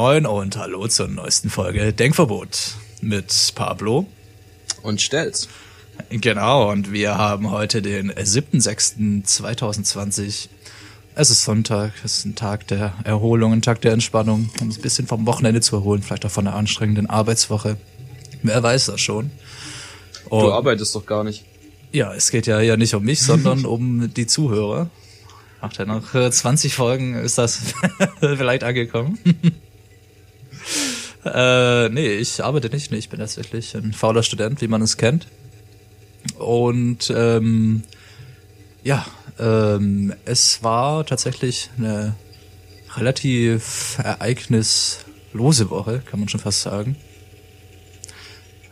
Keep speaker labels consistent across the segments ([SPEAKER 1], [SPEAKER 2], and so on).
[SPEAKER 1] Moin und hallo zur neuesten Folge Denkverbot mit Pablo.
[SPEAKER 2] Und stell's.
[SPEAKER 1] Genau, und wir haben heute den 7.6.2020. Es ist Sonntag, es ist ein Tag der Erholung, ein Tag der Entspannung, um ein bisschen vom Wochenende zu erholen, vielleicht auch von einer anstrengenden Arbeitswoche. Wer weiß das schon.
[SPEAKER 2] Du
[SPEAKER 1] Und-
[SPEAKER 2] arbeitest doch gar nicht.
[SPEAKER 1] Ja, es geht ja, ja nicht um mich, sondern um die Zuhörer. Ach, ja, nach äh, 20 Folgen ist das vielleicht angekommen. Äh, nee, ich arbeite nicht. Nee, ich bin tatsächlich ein fauler Student, wie man es kennt. Und ähm, ja, ähm, es war tatsächlich eine relativ ereignislose Woche, kann man schon fast sagen.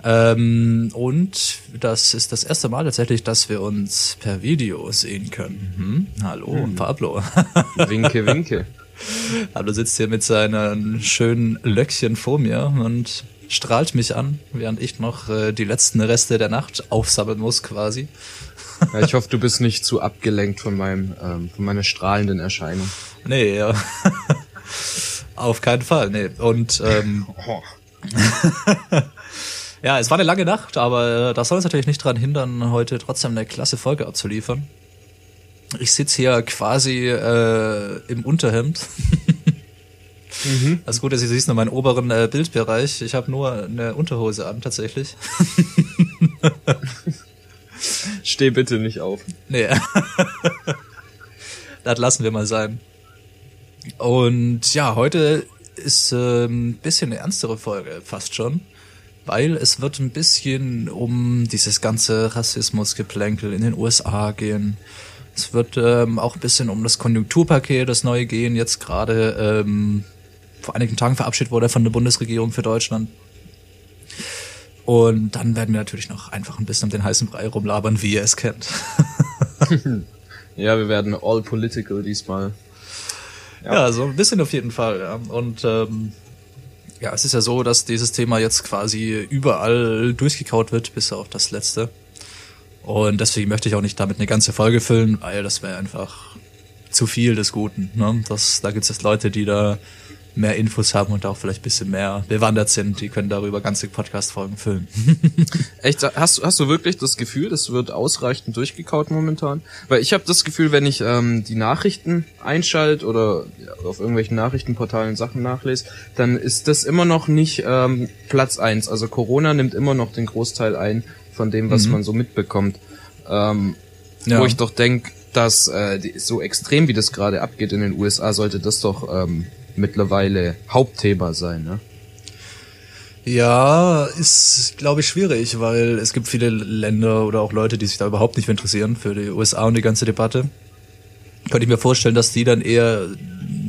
[SPEAKER 1] Ähm, und das ist das erste Mal tatsächlich, dass wir uns per Video sehen können. Hm? Hallo, Pablo.
[SPEAKER 2] Winke, winke.
[SPEAKER 1] Pablo sitzt hier mit seinen schönen Löckchen vor mir und strahlt mich an, während ich noch äh, die letzten Reste der Nacht aufsammeln muss quasi.
[SPEAKER 2] Ja, ich hoffe, du bist nicht zu abgelenkt von meinem, ähm, von meiner strahlenden Erscheinung.
[SPEAKER 1] Nee, ja. Auf keinen Fall, nee. Und ähm, ja, es war eine lange Nacht, aber äh, das soll uns natürlich nicht daran hindern, heute trotzdem eine klasse Folge abzuliefern. Ich sitze hier quasi äh, im Unterhemd. Das Gute ist, du siehst nur meinen oberen äh, Bildbereich. Ich habe nur eine Unterhose an, tatsächlich.
[SPEAKER 2] Steh bitte nicht auf.
[SPEAKER 1] Nee. das lassen wir mal sein. Und ja, heute ist ähm, ein bisschen eine ernstere Folge, fast schon. Weil es wird ein bisschen um dieses ganze Rassismusgeplänkel in den USA gehen. Es wird ähm, auch ein bisschen um das Konjunkturpaket, das neue gehen, jetzt gerade ähm, vor einigen Tagen verabschiedet wurde von der Bundesregierung für Deutschland. Und dann werden wir natürlich noch einfach ein bisschen um den heißen Brei rumlabern, wie ihr es kennt.
[SPEAKER 2] Ja, wir werden all political diesmal.
[SPEAKER 1] Ja. so ein bisschen auf jeden Fall. Ja. Und ähm, ja, es ist ja so, dass dieses Thema jetzt quasi überall durchgekaut wird, bis auf das letzte. Und deswegen möchte ich auch nicht damit eine ganze Folge füllen, weil das wäre einfach zu viel des Guten. Ne? Das, da gibt es Leute, die da mehr Infos haben und auch vielleicht ein bisschen mehr bewandert sind, die können darüber ganze Podcast-Folgen füllen.
[SPEAKER 2] Echt, hast, hast du wirklich das Gefühl, das wird ausreichend durchgekaut momentan? Weil ich habe das Gefühl, wenn ich ähm, die Nachrichten einschalte oder auf irgendwelchen Nachrichtenportalen Sachen nachlese, dann ist das immer noch nicht ähm, Platz eins. Also Corona nimmt immer noch den Großteil ein von dem, was man so mitbekommt. Ähm,
[SPEAKER 1] Ja.
[SPEAKER 2] Wo ich doch denk, dass äh, die, so extrem wie das gerade abgeht in den USA, sollte das doch ähm, mittlerweile Hauptthema sein, ne?
[SPEAKER 1] Ja, ist, glaube ich, schwierig, weil es gibt viele Länder oder auch Leute, die sich da überhaupt nicht interessieren, für die USA und die ganze Debatte. Könnte ich mir vorstellen, dass die dann eher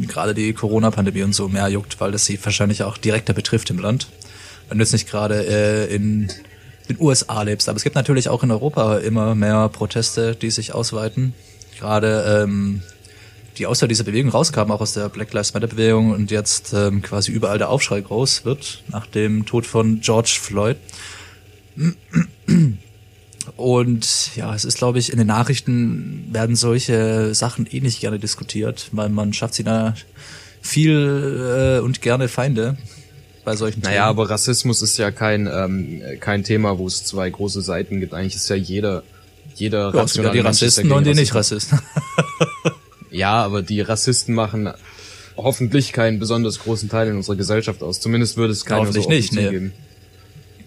[SPEAKER 1] gerade die Corona-Pandemie und so mehr juckt, weil das sie wahrscheinlich auch direkter betrifft im Land. Wenn du jetzt nicht gerade äh, in den USA lebst. Aber es gibt natürlich auch in Europa immer mehr Proteste, die sich ausweiten. Gerade ähm, die aus dieser Bewegung rauskamen, auch aus der Black Lives Matter Bewegung und jetzt ähm, quasi überall der Aufschrei groß wird nach dem Tod von George Floyd. Und ja, es ist, glaube ich, in den Nachrichten werden solche Sachen eh nicht gerne diskutiert, weil man schafft sie da viel äh, und gerne Feinde bei solchen
[SPEAKER 2] Naja,
[SPEAKER 1] Themen.
[SPEAKER 2] aber Rassismus ist ja kein ähm, kein Thema, wo es zwei große Seiten gibt. Eigentlich ist ja jeder jeder
[SPEAKER 1] ja, sogar die Rassisten und die
[SPEAKER 2] gegen
[SPEAKER 1] nicht Rassisten.
[SPEAKER 2] Ja, aber die Rassisten machen hoffentlich keinen besonders großen Teil in unserer Gesellschaft aus. Zumindest würde es keiner
[SPEAKER 1] Hoffentlich
[SPEAKER 2] so
[SPEAKER 1] nicht, nee.
[SPEAKER 2] zugeben.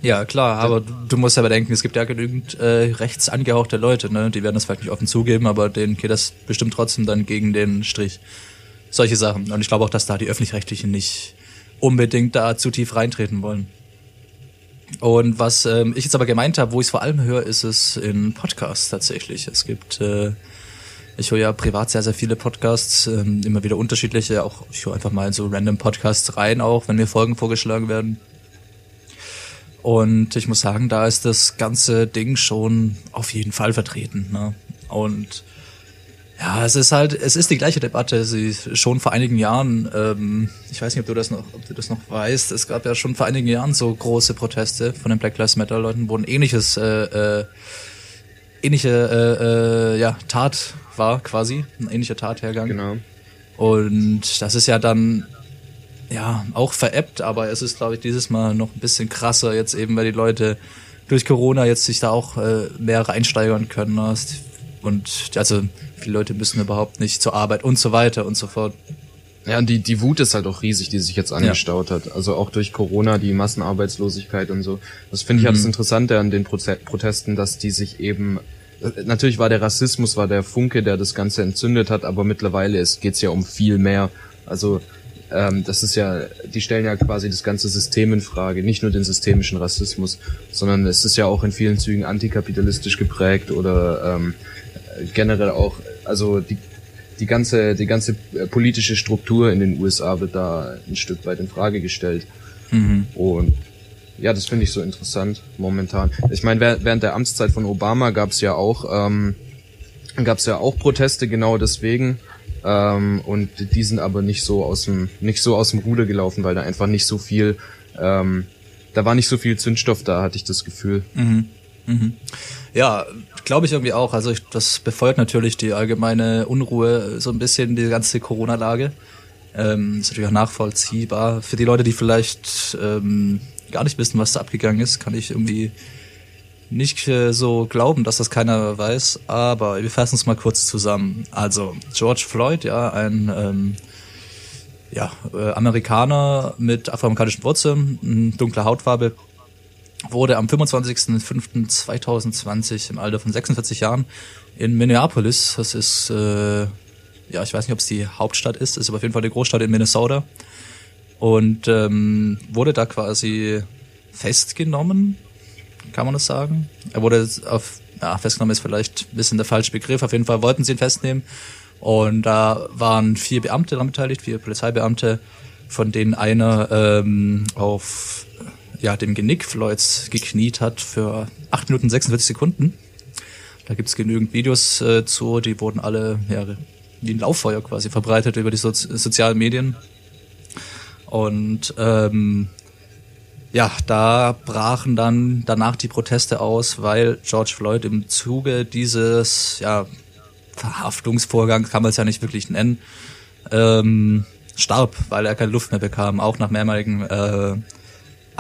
[SPEAKER 1] Ja, klar, aber du, du musst ja bedenken, es gibt ja genügend äh, rechts angehauchte Leute, ne? Die werden das vielleicht nicht offen zugeben, aber denen geht das bestimmt trotzdem dann gegen den Strich. Solche Sachen. Und ich glaube auch, dass da die Öffentlich-Rechtlichen nicht unbedingt da zu tief reintreten wollen. Und was ähm, ich jetzt aber gemeint habe, wo ich es vor allem höre, ist es in Podcasts tatsächlich. Es gibt, äh, ich höre ja privat sehr, sehr viele Podcasts, ähm, immer wieder unterschiedliche, auch ich höre einfach mal in so random Podcasts rein, auch wenn mir Folgen vorgeschlagen werden. Und ich muss sagen, da ist das ganze Ding schon auf jeden Fall vertreten. Ne? Und Ja, es ist halt, es ist die gleiche Debatte. Sie schon vor einigen Jahren, ähm, ich weiß nicht, ob du das noch, ob du das noch weißt, es gab ja schon vor einigen Jahren so große Proteste von den Black Lives Matter Leuten, wo ein ähnliches, äh, äh, ähnliche äh, äh, ja, Tat war quasi, ein ähnlicher Tathergang.
[SPEAKER 2] Genau.
[SPEAKER 1] Und das ist ja dann ja auch veräppt, aber es ist, glaube ich, dieses Mal noch ein bisschen krasser jetzt eben, weil die Leute durch Corona jetzt sich da auch äh, mehr reinsteigern können. Ne? Und also viele Leute müssen überhaupt nicht zur Arbeit und so weiter und so fort.
[SPEAKER 2] Ja, und die, die Wut ist halt auch riesig, die sich jetzt angestaut hat. Also auch durch Corona, die Massenarbeitslosigkeit und so. Das finde ich halt das Interessante an den Proze Protesten, dass die sich eben äh, Natürlich war der Rassismus, war der Funke, der das Ganze entzündet hat, aber mittlerweile es geht's ja um viel mehr. Also ähm, das ist ja, die stellen ja quasi das ganze System in Frage, nicht nur den systemischen Rassismus, sondern es ist ja auch in vielen Zügen antikapitalistisch geprägt oder ähm, generell auch, also die, die ganze, die ganze politische Struktur in den USA wird da ein Stück weit in Frage gestellt.
[SPEAKER 1] Mhm.
[SPEAKER 2] Und ja, das finde ich so interessant momentan. Ich meine, während der Amtszeit von Obama gab es ja auch ähm, gab es ja auch Proteste genau deswegen. Ähm, und die sind aber nicht so aus dem nicht so aus dem Ruder gelaufen, weil da einfach nicht so viel ähm, da war nicht so viel Zündstoff da, hatte ich das Gefühl.
[SPEAKER 1] Mhm. Mhm. Ja, glaube ich irgendwie auch. Also ich, das befeuert natürlich die allgemeine Unruhe so ein bisschen, die ganze Corona-Lage. Ähm, ist natürlich auch nachvollziehbar. Für die Leute, die vielleicht ähm, gar nicht wissen, was da abgegangen ist, kann ich irgendwie nicht äh, so glauben, dass das keiner weiß. Aber wir fassen es mal kurz zusammen. Also George Floyd, ja, ein ähm, ja, äh, Amerikaner mit afroamerikanischen Wurzeln, dunkler Hautfarbe, wurde am 25.05.2020 im Alter von 46 Jahren in Minneapolis, das ist, äh, ja, ich weiß nicht, ob es die Hauptstadt ist, ist aber auf jeden Fall die Großstadt in Minnesota, und ähm, wurde da quasi festgenommen, kann man das sagen? Er wurde auf, ja, festgenommen ist vielleicht ein bisschen der falsche Begriff, auf jeden Fall wollten sie ihn festnehmen. Und da waren vier Beamte daran beteiligt, vier Polizeibeamte, von denen einer ähm, auf ja, dem Genick Floyds gekniet hat für 8 Minuten 46 Sekunden. Da gibt's genügend Videos äh, zu, die wurden alle ja, wie ein Lauffeuer quasi verbreitet über die so sozialen Medien. Und ähm, ja, da brachen dann danach die Proteste aus, weil George Floyd im Zuge dieses ja, Verhaftungsvorgangs, kann man es ja nicht wirklich nennen, ähm, starb, weil er keine Luft mehr bekam, auch nach mehrmaligen äh,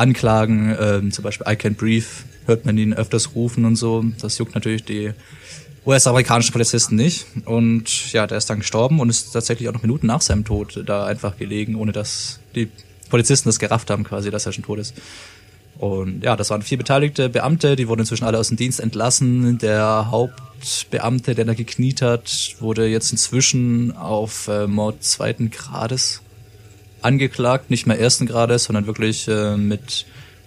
[SPEAKER 1] Anklagen, ähm, zum Beispiel I Can't Breathe, hört man ihn öfters rufen und so. Das juckt natürlich die US-amerikanischen Polizisten nicht. Und ja, der ist dann gestorben und ist tatsächlich auch noch Minuten nach seinem Tod da einfach gelegen, ohne dass die Polizisten das gerafft haben, quasi, dass er schon tot ist. Und ja, das waren vier beteiligte Beamte, die wurden inzwischen alle aus dem Dienst entlassen. Der Hauptbeamte, der da gekniet hat, wurde jetzt inzwischen auf äh, Mord zweiten Grades angeklagt, nicht mehr ersten Grades, sondern wirklich äh, mit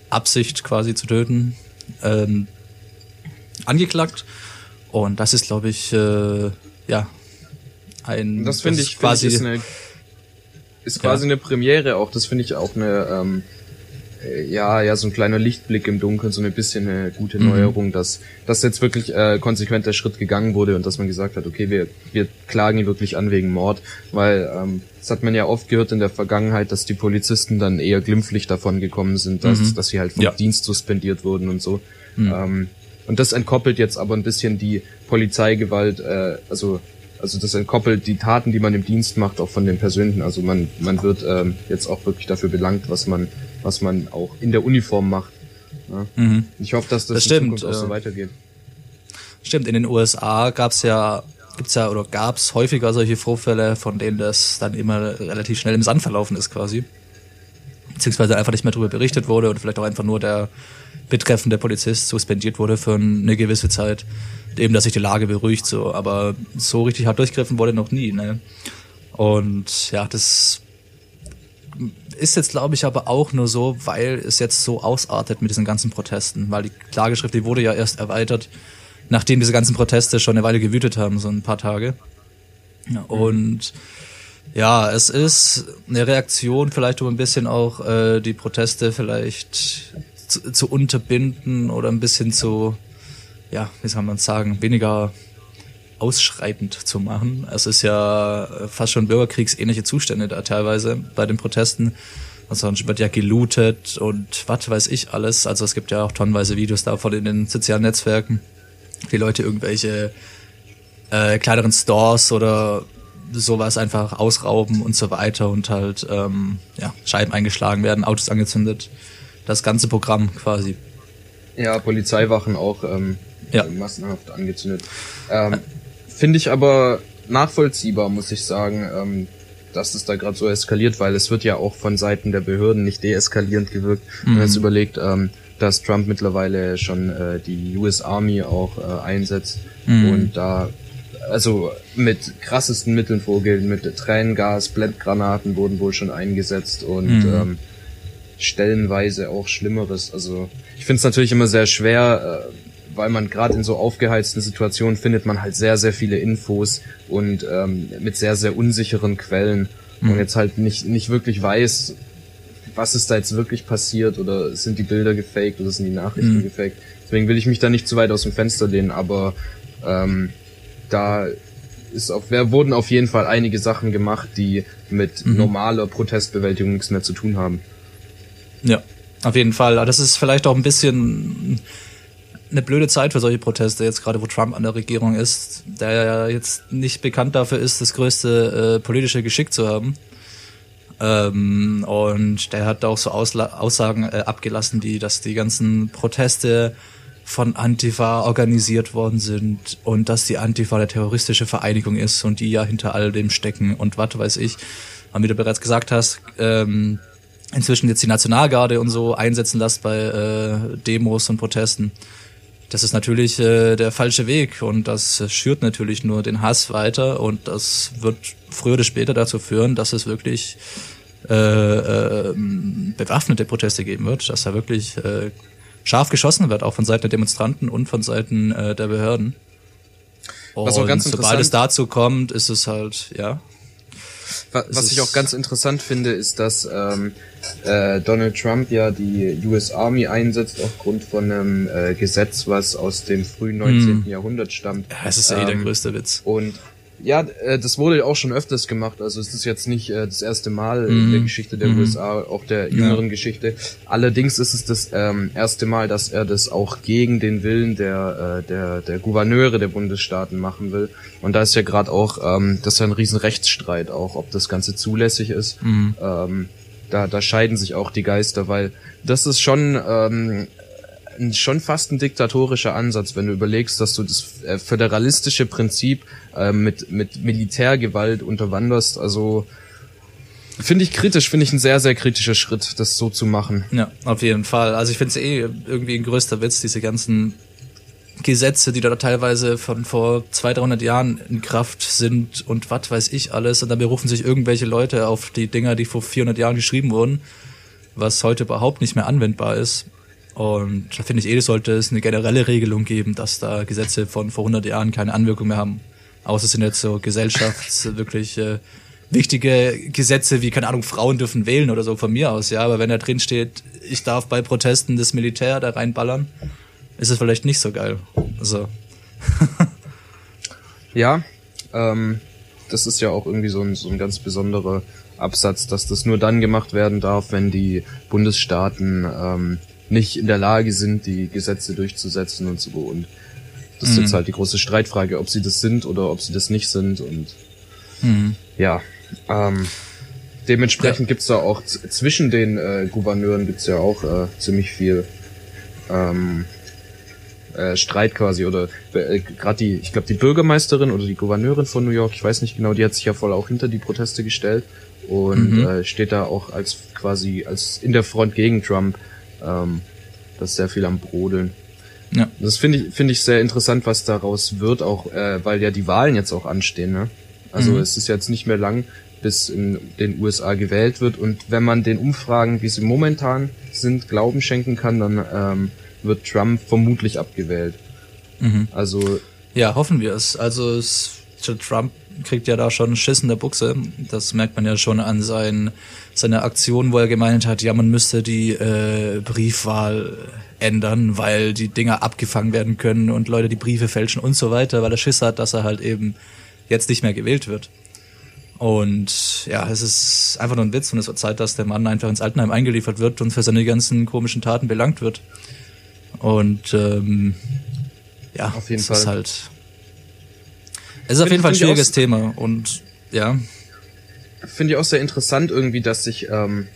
[SPEAKER 1] Absicht quasi zu töten, ähm, angeklagt. Und das ist, glaube ich, äh, ja, ein.
[SPEAKER 2] Das finde ich quasi find ich ist, eine, ist quasi ja. eine Premiere auch. Das finde ich auch eine ähm, äh, ja, ja, so ein kleiner Lichtblick im Dunkeln, so ein bisschen eine gute mhm. Neuerung, dass, dass jetzt wirklich äh, konsequent der Schritt gegangen wurde und dass man gesagt hat, okay, wir, wir klagen ihn wirklich an wegen Mord, weil ähm, das hat man ja oft gehört in der Vergangenheit, dass die Polizisten dann eher glimpflich davon gekommen sind, dass, mhm. dass sie halt vom ja. Dienst suspendiert wurden und so. Mhm. Ähm, und das entkoppelt jetzt aber ein bisschen die Polizeigewalt, äh, also also das entkoppelt die Taten, die man im Dienst macht, auch von den persönlichen. Also man man wird ähm, jetzt auch wirklich dafür belangt, was man was man auch in der Uniform macht. Ja? Mhm. Ich hoffe, dass das,
[SPEAKER 1] das
[SPEAKER 2] in
[SPEAKER 1] stimmt,
[SPEAKER 2] Zukunft auch so weitergeht.
[SPEAKER 1] Stimmt, in den USA gab's ja gibt's ja oder gab's häufiger solche Vorfälle, von denen das dann immer relativ schnell im Sand verlaufen ist quasi. Beziehungsweise einfach nicht mehr darüber berichtet wurde oder vielleicht auch einfach nur der betreffende Polizist suspendiert wurde für eine gewisse Zeit. Eben, dass sich die Lage beruhigt, so. Aber so richtig hart durchgriffen wurde noch nie, ne? Und ja, das ist jetzt, glaube ich, aber auch nur so, weil es jetzt so ausartet mit diesen ganzen Protesten. Weil die Klageschrift, die wurde ja erst erweitert, nachdem diese ganzen Proteste schon eine Weile gewütet haben, so ein paar Tage. Und ja, es ist eine Reaktion, vielleicht um ein bisschen auch äh, die Proteste vielleicht zu, zu unterbinden oder ein bisschen zu, ja, wie soll man sagen, weniger ausschreitend zu machen. Es ist ja fast schon bürgerkriegsähnliche Zustände da teilweise bei den Protesten. Also wird ja gelootet und was weiß ich alles. Also es gibt ja auch tonnenweise Videos davon in den sozialen Netzwerken. Die Leute irgendwelche äh, kleineren Stores oder sowas einfach ausrauben und so weiter und halt ähm, ja, Scheiben eingeschlagen werden, Autos angezündet. Das ganze Programm quasi.
[SPEAKER 2] Ja, Polizeiwachen auch ähm,
[SPEAKER 1] Ja.
[SPEAKER 2] massenhaft angezündet. Ähm, Finde ich aber nachvollziehbar, muss ich sagen, ähm, dass es da gerade so eskaliert, weil es wird ja auch von Seiten der Behörden nicht deeskalierend gewirkt. Wenn man jetzt überlegt, ähm, dass Trump mittlerweile schon äh, die US Army auch äh, einsetzt und da also mit krassesten Mitteln vorgeht, mit Tränengas, Blendgranaten wurden wohl schon eingesetzt und ähm, stellenweise auch Schlimmeres. Also ich finde es natürlich immer sehr schwer, äh, weil man gerade in so aufgeheizten Situationen findet man halt sehr, sehr viele Infos und ähm, mit sehr, sehr unsicheren Quellen und jetzt halt nicht, nicht wirklich weiß, was ist da jetzt wirklich passiert oder sind die Bilder gefaked oder sind die Nachrichten gefaked. Deswegen will ich mich da nicht zu weit aus dem Fenster lehnen, aber ähm, da ist auf, wer wurden auf jeden Fall einige Sachen gemacht, die mit normaler Protestbewältigung nichts mehr zu tun haben.
[SPEAKER 1] Ja, auf jeden Fall. Das ist vielleicht auch ein bisschen eine blöde Zeit für solche Proteste, jetzt gerade wo Trump an der Regierung ist, der ja jetzt nicht bekannt dafür ist, das größte äh, politische Geschick zu haben. Ähm, und der hat auch so Ausla Aussagen äh, abgelassen, die, dass die ganzen Proteste von Antifa organisiert worden sind und dass die Antifa eine terroristische Vereinigung ist und die ja hinter all dem stecken und was weiß ich. Und wie du bereits gesagt hast, ähm, inzwischen jetzt die Nationalgarde und so einsetzen lässt bei äh, Demos und Protesten. Das ist natürlich äh, der falsche Weg und das schürt natürlich nur den Hass weiter und das wird früher oder später dazu führen, dass es wirklich äh, äh, bewaffnete Proteste geben wird, dass da wirklich äh, scharf geschossen wird, auch von Seiten der Demonstranten und von Seiten äh, der Behörden. Und sobald es dazu kommt, ist es halt, ja.
[SPEAKER 2] Wa- Was
[SPEAKER 1] Es
[SPEAKER 2] ich auch ganz interessant finde, ist, dass ähm, äh, Donald Trump ja die US Army einsetzt aufgrund von einem äh, Gesetz, was aus dem frühen 19. Jahrhundert stammt.
[SPEAKER 1] ja es ist ja eh der
[SPEAKER 2] Ähm,
[SPEAKER 1] größte Witz.
[SPEAKER 2] Und ja, äh, das wurde auch schon öfters gemacht. Also es ist jetzt nicht äh, das erste Mal in der Geschichte der USA, auch der jüngeren Geschichte. Allerdings ist es das ähm, erste Mal, dass er das auch gegen den Willen der, äh, der, der Gouverneure der Bundesstaaten machen will. Und da ist ja gerade auch, ähm, das ist ja ein riesen Rechtsstreit auch, ob das Ganze zulässig ist. Ähm, da, da scheiden sich auch die Geister, weil das ist schon ähm, schon fast ein diktatorischer Ansatz, wenn du überlegst, dass du das äh, föderalistische Prinzip äh, mit, mit Militärgewalt unterwanderst. Also finde ich kritisch, finde ich ein sehr, sehr kritischer Schritt, das so zu machen.
[SPEAKER 1] Ja, auf jeden Fall. Also ich finde es eh irgendwie ein größter Witz, diese ganzen Gesetze, die da teilweise von vor 200, 300 Jahren in Kraft sind und was weiß ich alles. Und dann berufen sich irgendwelche Leute auf die Dinger, die vor 400 Jahren geschrieben wurden, was heute überhaupt nicht mehr anwendbar ist. Und da finde ich eh, sollte es eine generelle Regelung geben, dass da Gesetze von vor 100 Jahren keine Anwirkung mehr haben. Außer es sind jetzt so gesellschafts wirklich äh, wichtige Gesetze wie, keine Ahnung, Frauen dürfen wählen oder so von mir aus, ja. Aber wenn da drin steht, ich darf bei Protesten das Militär da reinballern, ist es vielleicht nicht so geil. Also,
[SPEAKER 2] Ja, ähm, das ist ja auch irgendwie so ein, so ein ganz besonderer Absatz, dass das nur dann gemacht werden darf, wenn die Bundesstaaten ähm, nicht in der Lage sind, die Gesetze durchzusetzen und so. Und das ist jetzt halt die große Streitfrage, ob sie das sind oder ob sie das nicht sind. Und ja, ähm, dementsprechend gibt's da auch zwischen den äh, Gouverneuren gibt's ja auch äh, ziemlich viel ähm, äh, Streit quasi oder äh, gerade die, ich glaube die Bürgermeisterin oder die Gouverneurin von New York, ich weiß nicht genau, die hat sich ja voll auch hinter die Proteste gestellt und äh, steht da auch als quasi als in der Front gegen Trump. Ähm, das ist sehr viel am Brodeln.
[SPEAKER 1] ja.
[SPEAKER 2] Das finde ich finde ich sehr interessant, was daraus wird, auch äh, weil ja die Wahlen jetzt auch anstehen. Ne? Also es ist jetzt nicht mehr lang, bis in den USA gewählt wird und wenn man den Umfragen, wie sie momentan sind, Glauben schenken kann, dann ähm, wird Trump vermutlich abgewählt. Also
[SPEAKER 1] Ja, hoffen wir es. Also es, Trump kriegt ja da schon Schiss in der Buchse. Das merkt man ja schon an sein, seiner Aktion, wo er gemeint hat, ja, man müsste die äh, Briefwahl ändern, weil die Dinger abgefangen werden können und Leute die Briefe fälschen und so weiter, weil er Schiss hat, dass er halt eben jetzt nicht mehr gewählt wird. Und ja, es ist einfach nur ein Witz und es wird Zeit, dass der Mann einfach ins Altenheim eingeliefert wird und für seine ganzen komischen Taten belangt wird. Und ähm, ja,
[SPEAKER 2] Auf jeden
[SPEAKER 1] es
[SPEAKER 2] Fall.
[SPEAKER 1] ist halt. Es ist auf jeden Fall ein schwieriges Thema und ja,
[SPEAKER 2] Finde ich auch sehr interessant irgendwie, dass sich ähm,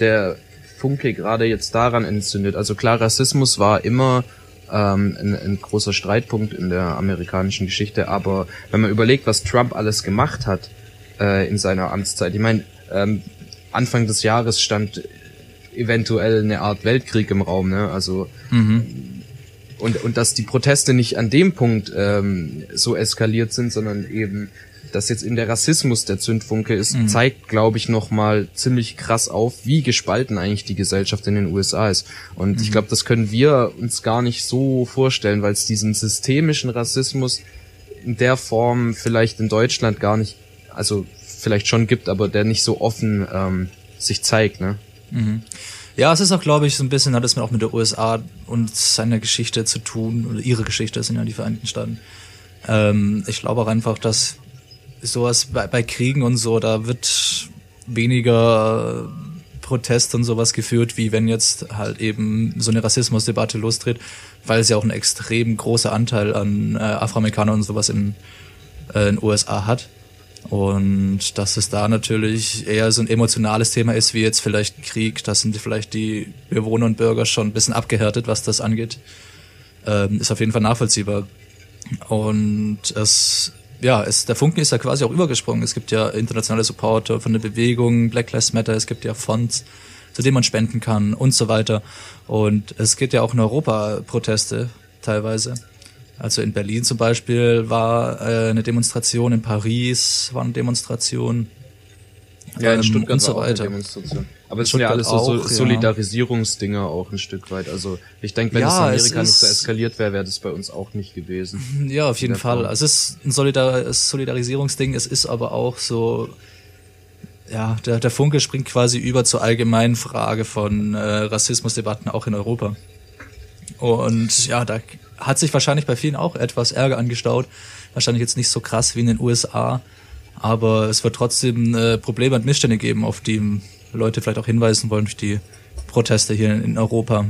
[SPEAKER 2] der Funke gerade jetzt daran entzündet. Also klar, Rassismus war immer ähm, ein, ein großer Streitpunkt in der amerikanischen Geschichte, aber wenn man überlegt, was Trump alles gemacht hat äh, in seiner Amtszeit, ich meine, ähm, Anfang des Jahres stand eventuell eine Art Weltkrieg im Raum, ne? Also und, und dass die Proteste nicht an dem Punkt ähm, so eskaliert sind, sondern eben, dass jetzt in der Rassismus der Zündfunke ist, zeigt, glaube ich, nochmal ziemlich krass auf, wie gespalten eigentlich die Gesellschaft in den USA ist. Und ich glaube, das können wir uns gar nicht so vorstellen, weil es diesen systemischen Rassismus in der Form vielleicht in Deutschland gar nicht, also vielleicht schon gibt, aber der nicht so offen ähm, sich zeigt, ne?
[SPEAKER 1] Ja, es ist auch, glaube ich, so ein bisschen hat es auch mit der USA und seiner Geschichte zu tun, oder ihre Geschichte sind ja die Vereinigten Staaten. Ähm, ich glaube auch einfach, dass sowas bei, bei Kriegen und so, da wird weniger Protest und sowas geführt, wie wenn jetzt halt eben so eine Rassismusdebatte lostritt, weil es ja auch einen extrem großer Anteil an äh, Afroamerikanern und sowas in, äh, in den USA hat. Und dass es da natürlich eher so ein emotionales Thema ist, wie jetzt vielleicht Krieg, da sind vielleicht die Bewohner und Bürger schon ein bisschen abgehärtet, was das angeht. Ähm, ist auf jeden Fall nachvollziehbar. Und es, ja, es, der Funken ist ja quasi auch übergesprungen. Es gibt ja internationale Supporter von der Bewegung, Black Lives Matter, es gibt ja Fonds, zu denen man spenden kann und so weiter. Und es gibt ja auch in Europa Proteste teilweise. Also in Berlin zum Beispiel war äh, eine Demonstration, in Paris war eine Demonstration.
[SPEAKER 2] Ja, in
[SPEAKER 1] ähm,
[SPEAKER 2] Stuttgart
[SPEAKER 1] und so
[SPEAKER 2] war auch eine
[SPEAKER 1] weiter.
[SPEAKER 2] Demonstration. Aber es
[SPEAKER 1] In
[SPEAKER 2] sind ja alles so,
[SPEAKER 1] auch, ja.
[SPEAKER 2] Solidarisierungsdinger auch ein Stück weit. Also ich denke, wenn
[SPEAKER 1] Ja,
[SPEAKER 2] es in Amerika nicht so eskaliert wäre, wäre das bei uns auch nicht gewesen.
[SPEAKER 1] Ja, auf jeden Fall.
[SPEAKER 2] Form.
[SPEAKER 1] Also es ist ein Solidar Solidarisierungsding, es ist aber auch so, ja, der, der Funke springt quasi über zur allgemeinen Frage von äh, Rassismusdebatten auch in Europa. Und ja, da hat sich wahrscheinlich bei vielen auch etwas Ärger angestaut. Wahrscheinlich jetzt nicht so krass wie in den USA, aber es wird trotzdem äh, Probleme und Missstände geben, auf die Leute vielleicht auch hinweisen wollen durch die Proteste hier in Europa.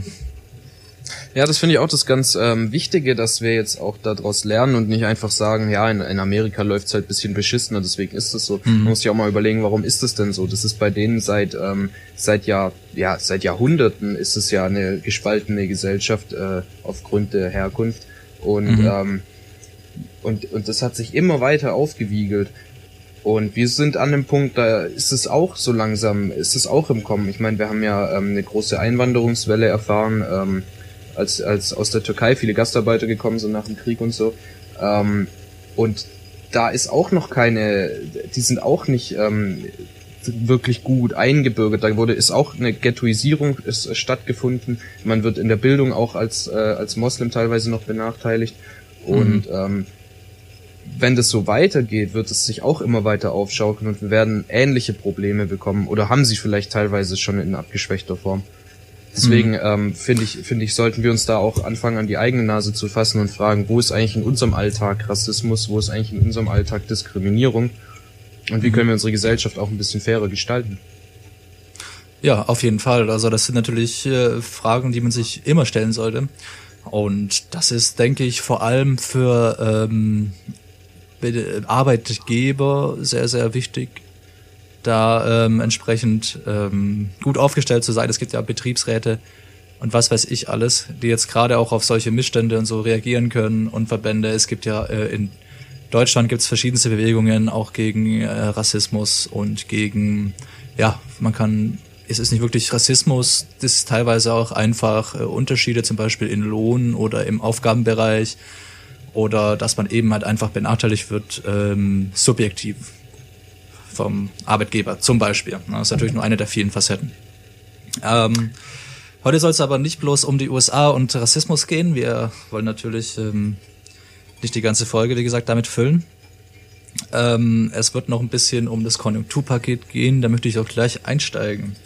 [SPEAKER 2] Ja, das finde ich auch das ganz ähm, Wichtige, dass wir jetzt auch daraus lernen und nicht einfach sagen, ja, in, in Amerika läuft's halt bisschen beschissener, deswegen ist das so. Man muss sich auch mal überlegen, warum ist das denn so? Das ist bei denen seit ähm, seit Jahr ja seit Jahrhunderten ist es ja eine gespaltene Gesellschaft äh, aufgrund der Herkunft und ähm, und und das hat sich immer weiter aufgewiegelt. Und wir sind an dem Punkt, da ist es auch so langsam, ist es auch im Kommen. Ich meine, wir haben ja ähm, eine große Einwanderungswelle erfahren, ähm, als, als aus der Türkei viele Gastarbeiter gekommen sind nach dem Krieg und so. Ähm, und da ist auch noch keine, die sind auch nicht ähm, wirklich gut eingebürgert. Da wurde ist auch eine Ghettoisierung ist stattgefunden. Man wird in der Bildung auch als äh, als Moslem teilweise noch benachteiligt. Und ähm, wenn das so weitergeht, wird es sich auch immer weiter aufschaukeln und wir werden ähnliche Probleme bekommen oder haben sie vielleicht teilweise schon in abgeschwächter Form. Deswegen ähm, finde ich, finde ich, sollten wir uns da auch anfangen, an die eigene Nase zu fassen und fragen, wo ist eigentlich in unserem Alltag Rassismus, wo ist eigentlich in unserem Alltag Diskriminierung und wie können wir unsere Gesellschaft auch ein bisschen fairer gestalten.
[SPEAKER 1] Ja, auf jeden Fall. Also das sind natürlich äh, Fragen, die man sich immer stellen sollte. Und das ist, denke ich, vor allem für ähm, Be- Arbeitgeber sehr, sehr wichtig, da ähm, entsprechend ähm, gut aufgestellt zu sein. Es gibt ja Betriebsräte und was weiß ich alles, die jetzt gerade auch auf solche Missstände und so reagieren können und Verbände. Es gibt ja äh, in Deutschland gibt es verschiedenste Bewegungen auch gegen äh, Rassismus und gegen, ja, man kann, es ist nicht wirklich Rassismus, das ist teilweise auch einfach äh, Unterschiede zum Beispiel in Lohn oder im Aufgabenbereich oder dass man eben halt einfach benachteiligt wird, ähm, subjektiv vom Arbeitgeber zum Beispiel. Das ist natürlich nur eine der vielen Facetten. Ähm, heute soll es aber nicht bloß um die USA und Rassismus gehen. Wir wollen natürlich ähm, nicht die ganze Folge, wie gesagt, damit füllen. Ähm, es wird noch ein bisschen um das Konjunkturpaket gehen, da möchte ich auch gleich einsteigen.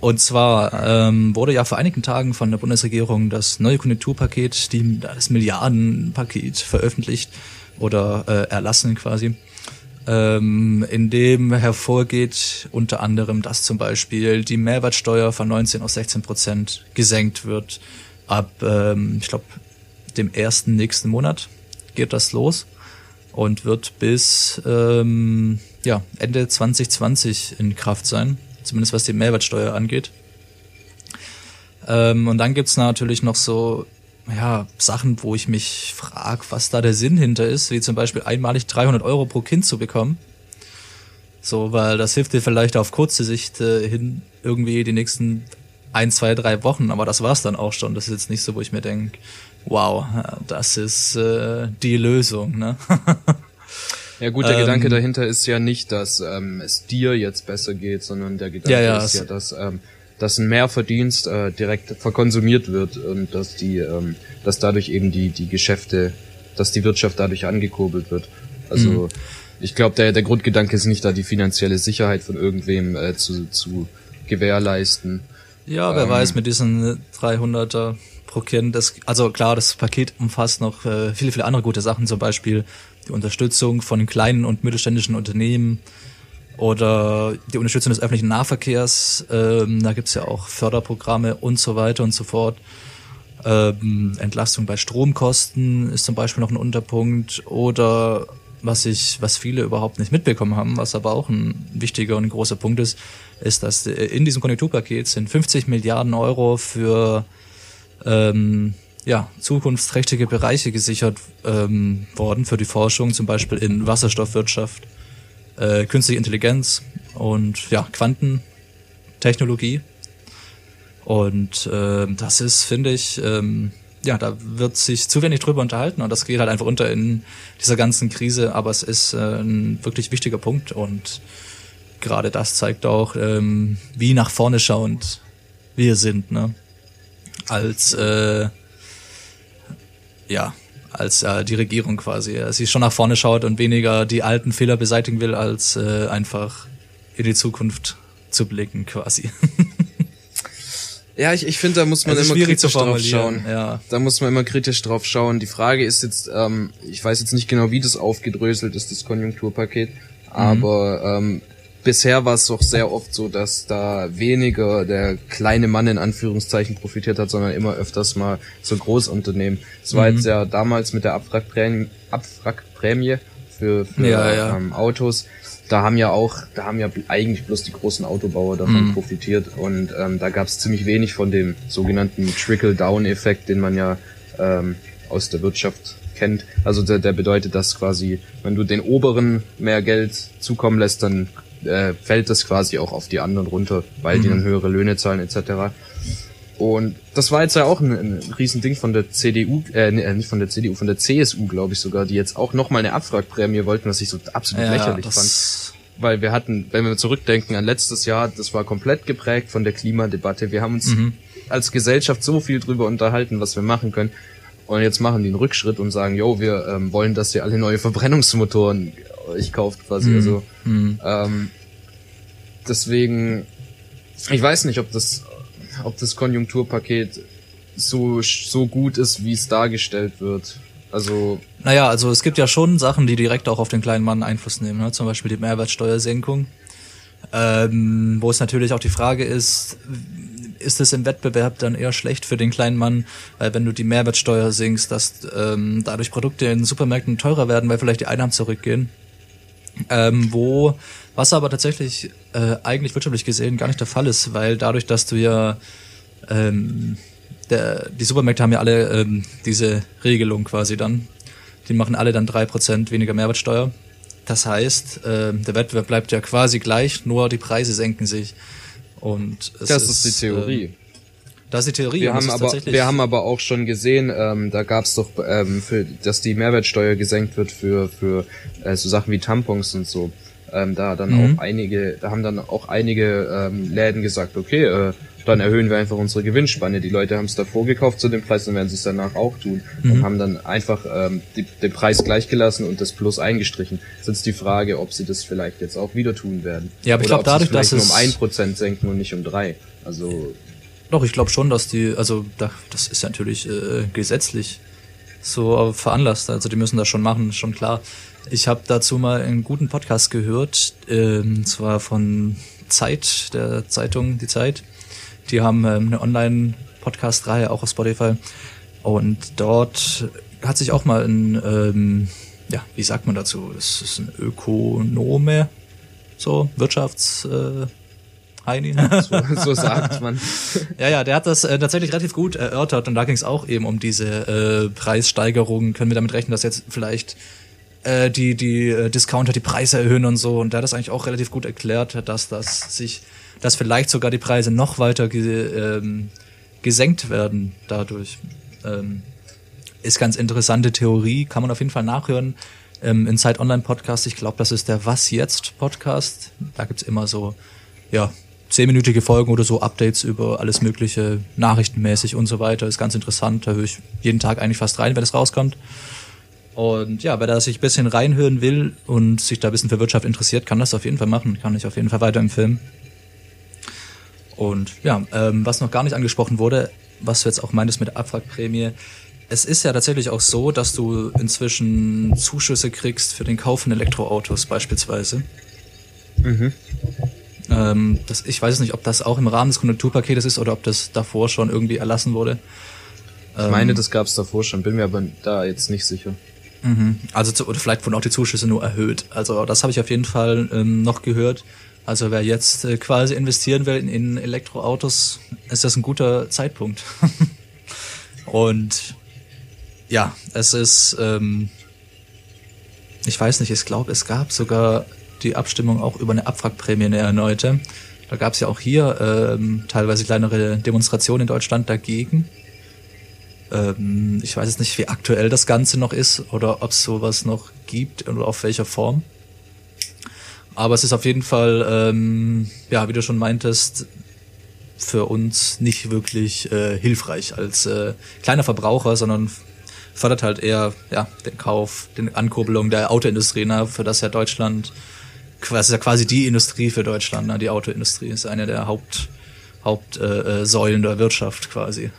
[SPEAKER 1] Und zwar ähm, wurde ja vor einigen Tagen von der Bundesregierung das neue Konjunkturpaket, die, das Milliardenpaket veröffentlicht oder äh, erlassen quasi, ähm, in dem hervorgeht unter anderem, dass zum Beispiel die Mehrwertsteuer von 19 auf 16 Prozent gesenkt wird. Ab, ähm, ich glaube, dem ersten nächsten Monat geht das los und wird bis ähm, ja, Ende 2020 in Kraft sein zumindest was die Mehrwertsteuer angeht. Ähm, und dann gibt's natürlich noch so ja, Sachen, wo ich mich frage, was da der Sinn hinter ist, wie zum Beispiel einmalig 300 Euro pro Kind zu bekommen. So, weil das hilft dir vielleicht auf kurze Sicht äh, hin irgendwie die nächsten ein, zwei, drei Wochen, aber das war's dann auch schon. Das ist jetzt nicht so, wo ich mir denke, wow, das ist äh, die Lösung. Ne?
[SPEAKER 2] Ja gut, der
[SPEAKER 1] Ähm,
[SPEAKER 2] Gedanke dahinter ist ja nicht, dass ähm, es dir jetzt besser geht, sondern der Gedanke
[SPEAKER 1] Ja, ja,
[SPEAKER 2] ist ja, dass, ähm, dass ein Mehrverdienst äh, direkt verkonsumiert wird und dass die, ähm, dass dadurch eben die, die Geschäfte, dass die Wirtschaft dadurch angekurbelt wird. Also
[SPEAKER 1] Mhm.
[SPEAKER 2] ich glaube, der, der Grundgedanke ist nicht da, die finanzielle Sicherheit von irgendwem äh, zu, zu gewährleisten.
[SPEAKER 1] Ja, wer
[SPEAKER 2] Ähm,
[SPEAKER 1] weiß, mit diesen 300er pro Kind, das, also klar, das Paket umfasst noch äh, viele, viele andere gute Sachen, zum Beispiel die Unterstützung von kleinen und mittelständischen Unternehmen oder die Unterstützung des öffentlichen Nahverkehrs, ähm, da gibt's ja auch Förderprogramme und so weiter und so fort. Ähm, Entlastung bei Stromkosten ist zum Beispiel noch ein Unterpunkt oder was ich, was viele überhaupt nicht mitbekommen haben, was aber auch ein wichtiger und großer Punkt ist, ist, dass äh, in diesem Konjunkturpaket sind 50 Milliarden Euro für ähm, ja, zukunftsträchtige Bereiche gesichert ähm, worden für die Forschung, zum Beispiel in Wasserstoffwirtschaft, äh, künstliche Intelligenz und ja, Quantentechnologie. Und ähm, das ist, finde ich, ähm, ja, da wird sich zu wenig drüber unterhalten und das geht halt einfach unter in dieser ganzen Krise, aber es ist äh, ein wirklich wichtiger Punkt und gerade das zeigt auch, ähm, wie nach vorne schauend wir sind, ne? Als äh, ja, als äh, die Regierung quasi. äh, Sie schon nach vorne schaut und weniger die alten Fehler beseitigen will, als äh, einfach in die Zukunft zu blicken quasi.
[SPEAKER 2] Ja, ich, ich finde, da muss man immer kritisch drauf schauen.
[SPEAKER 1] ja.
[SPEAKER 2] Da muss man immer kritisch drauf schauen. Die Frage ist jetzt, ähm, ich weiß jetzt nicht genau, wie das aufgedröselt ist, das Konjunkturpaket, aber ähm, bisher war es doch sehr oft so, dass da weniger der kleine Mann in Anführungszeichen profitiert hat, sondern immer öfters mal so Großunternehmen. Es war jetzt ja damals mit der Abwrackprämie, Abwrackprämie für, für
[SPEAKER 1] Ja, ja.
[SPEAKER 2] Ähm, Autos. Da haben ja auch, da haben ja eigentlich bloß die großen Autobauer davon
[SPEAKER 1] Mhm.
[SPEAKER 2] profitiert und ähm, da gab es ziemlich wenig von dem sogenannten Trickle-Down-Effekt, den man ja ähm, aus der Wirtschaft kennt. Also der, der bedeutet, dass quasi, wenn du den oberen mehr Geld zukommen lässt, dann äh, fällt das quasi auch auf die anderen runter, weil die dann höhere Löhne zahlen etc. Und das war jetzt ja auch ein, ein Riesending von der CDU, äh, nee, nicht von der CDU, von der CSU, glaube ich sogar, die jetzt auch nochmal eine Abwrackprämie wollten, was ich so absolut lächerlich fand weil wir hatten, wenn wir zurückdenken an letztes Jahr, das war komplett geprägt von der Klimadebatte. Wir haben uns
[SPEAKER 1] Mhm.
[SPEAKER 2] als Gesellschaft so viel drüber unterhalten, was wir machen können. Und jetzt machen die einen Rückschritt und sagen, jo, wir ähm, wollen, dass ihr alle neue Verbrennungsmotoren euch kauft quasi.
[SPEAKER 1] Mhm.
[SPEAKER 2] Also
[SPEAKER 1] hm.
[SPEAKER 2] ähm, deswegen, ich weiß nicht, ob das, ob das Konjunkturpaket so so gut ist, wie es dargestellt wird. Also
[SPEAKER 1] Naja, also es gibt ja schon Sachen, die direkt auch auf den kleinen Mann Einfluss nehmen, ne? zum Beispiel die Mehrwertsteuersenkung, ähm, wo es natürlich auch die Frage ist, ist es im Wettbewerb dann eher schlecht für den kleinen Mann, weil wenn du die Mehrwertsteuer sinkst, dass ähm, dadurch Produkte in Supermärkten teurer werden, weil vielleicht die Einnahmen zurückgehen. Ähm, wo, was aber tatsächlich äh, eigentlich wirtschaftlich gesehen gar nicht der Fall ist, weil dadurch, dass du ja ähm, der, die Supermärkte haben ja alle ähm, diese Regelung quasi dann. Die machen alle dann drei Prozent weniger Mehrwertsteuer. Das heißt, ähm, der Wettbewerb bleibt ja quasi gleich, nur die Preise senken sich. Und
[SPEAKER 2] das ist, die Theorie.
[SPEAKER 1] ähm, das ist die Theorie.
[SPEAKER 2] Wir haben,
[SPEAKER 1] ist
[SPEAKER 2] aber, wir haben aber auch schon gesehen, ähm, da gab es doch, ähm, für, dass die Mehrwertsteuer gesenkt wird für, für äh, so Sachen wie Tampons und so. Ähm, da dann
[SPEAKER 1] Mhm.
[SPEAKER 2] auch einige, da haben dann auch einige ähm, Läden gesagt, okay, äh, dann erhöhen wir einfach unsere Gewinnspanne. Die Leute haben es davor gekauft zu dem Preis, dann werden sie es danach auch tun und haben dann einfach ähm, die, den Preis gleichgelassen und das Plus eingestrichen. Das ist jetzt die Frage, ob sie das vielleicht jetzt auch wieder tun werden.
[SPEAKER 1] Ja, aber ich
[SPEAKER 2] Oder
[SPEAKER 1] glaub,
[SPEAKER 2] ob sie
[SPEAKER 1] dadurch, dass
[SPEAKER 2] nur um
[SPEAKER 1] es-
[SPEAKER 2] ein Prozent senken und nicht um drei. Also
[SPEAKER 1] Doch, ich glaube schon, dass die, also da, das ist ja natürlich äh, gesetzlich so veranlasst. Also die müssen das schon machen, schon klar. Ich habe dazu mal einen guten Podcast gehört, ähm, zwar von Zeit, der Zeitung Die Zeit. Die haben ähm, eine Online-Podcast-Reihe auch auf Spotify. Und dort hat sich auch mal ein, ähm, ja, wie sagt man dazu? Das ist ein Ökonome, so Wirtschafts... Äh, Heini.
[SPEAKER 2] so, so sagt man.
[SPEAKER 1] Ja, ja, der hat das äh, tatsächlich relativ gut erörtert und da ging es auch eben um diese äh, Preissteigerungen. Können wir damit rechnen, dass jetzt vielleicht äh, die die äh, Discounter die Preise erhöhen und so? Und der hat das eigentlich auch relativ gut erklärt, dass das sich, dass vielleicht sogar die Preise noch weiter ge, ähm, gesenkt werden dadurch. Ähm, ist ganz interessante Theorie, kann man auf jeden Fall nachhören. Ähm, in Zeit Online Podcast, ich glaube, das ist der Was jetzt Podcast. Da gibt's immer so, ja, zehnminütige Folgen oder so, Updates über alles Mögliche, nachrichtenmäßig und so weiter. Ist ganz interessant. Da höre ich jeden Tag eigentlich fast rein, wenn es rauskommt. Und ja, wer da sich ein bisschen reinhören will und sich da ein bisschen für Wirtschaft interessiert, kann das auf jeden Fall machen. Kann ich auf jeden Fall weiterempfehlen. Und ja, ähm, was noch gar nicht angesprochen wurde, was du jetzt auch meintest mit der Abwrackprämie, es ist ja tatsächlich auch so, dass du inzwischen Zuschüsse kriegst für den Kauf von Elektroautos beispielsweise. Ähm, das, ich weiß nicht, ob das auch im Rahmen des Konjunkturpaketes ist oder ob das davor schon irgendwie erlassen wurde.
[SPEAKER 2] Ich meine, das gab es davor schon, bin mir aber da jetzt nicht sicher.
[SPEAKER 1] Also zu, oder vielleicht wurden auch die Zuschüsse nur erhöht. Also das habe ich auf jeden Fall ähm, noch gehört. Also wer jetzt äh, quasi investieren will in, Elektroautos, ist das ein guter Zeitpunkt. Und ja, es ist, ähm, ich weiß nicht, ich glaube, es gab sogar die Abstimmung auch über eine Abwrackprämie, eine erneute. Da gab es ja auch hier ähm, teilweise kleinere Demonstrationen in Deutschland dagegen. Ähm, ich weiß jetzt nicht, wie aktuell das Ganze noch ist oder ob es sowas noch gibt oder auf welcher Form. Aber es ist auf jeden Fall, ähm, ja, wie du schon meintest, für uns nicht wirklich äh, hilfreich als äh, kleiner Verbraucher, sondern fördert halt eher ja, den Kauf, den Ankurbelung der Autoindustrie, ne, für das ja Deutschland, das ist ja quasi die Industrie für Deutschland, ne, die Autoindustrie ist eine der Haupt, Hauptsäulen äh, Säulen der Wirtschaft quasi.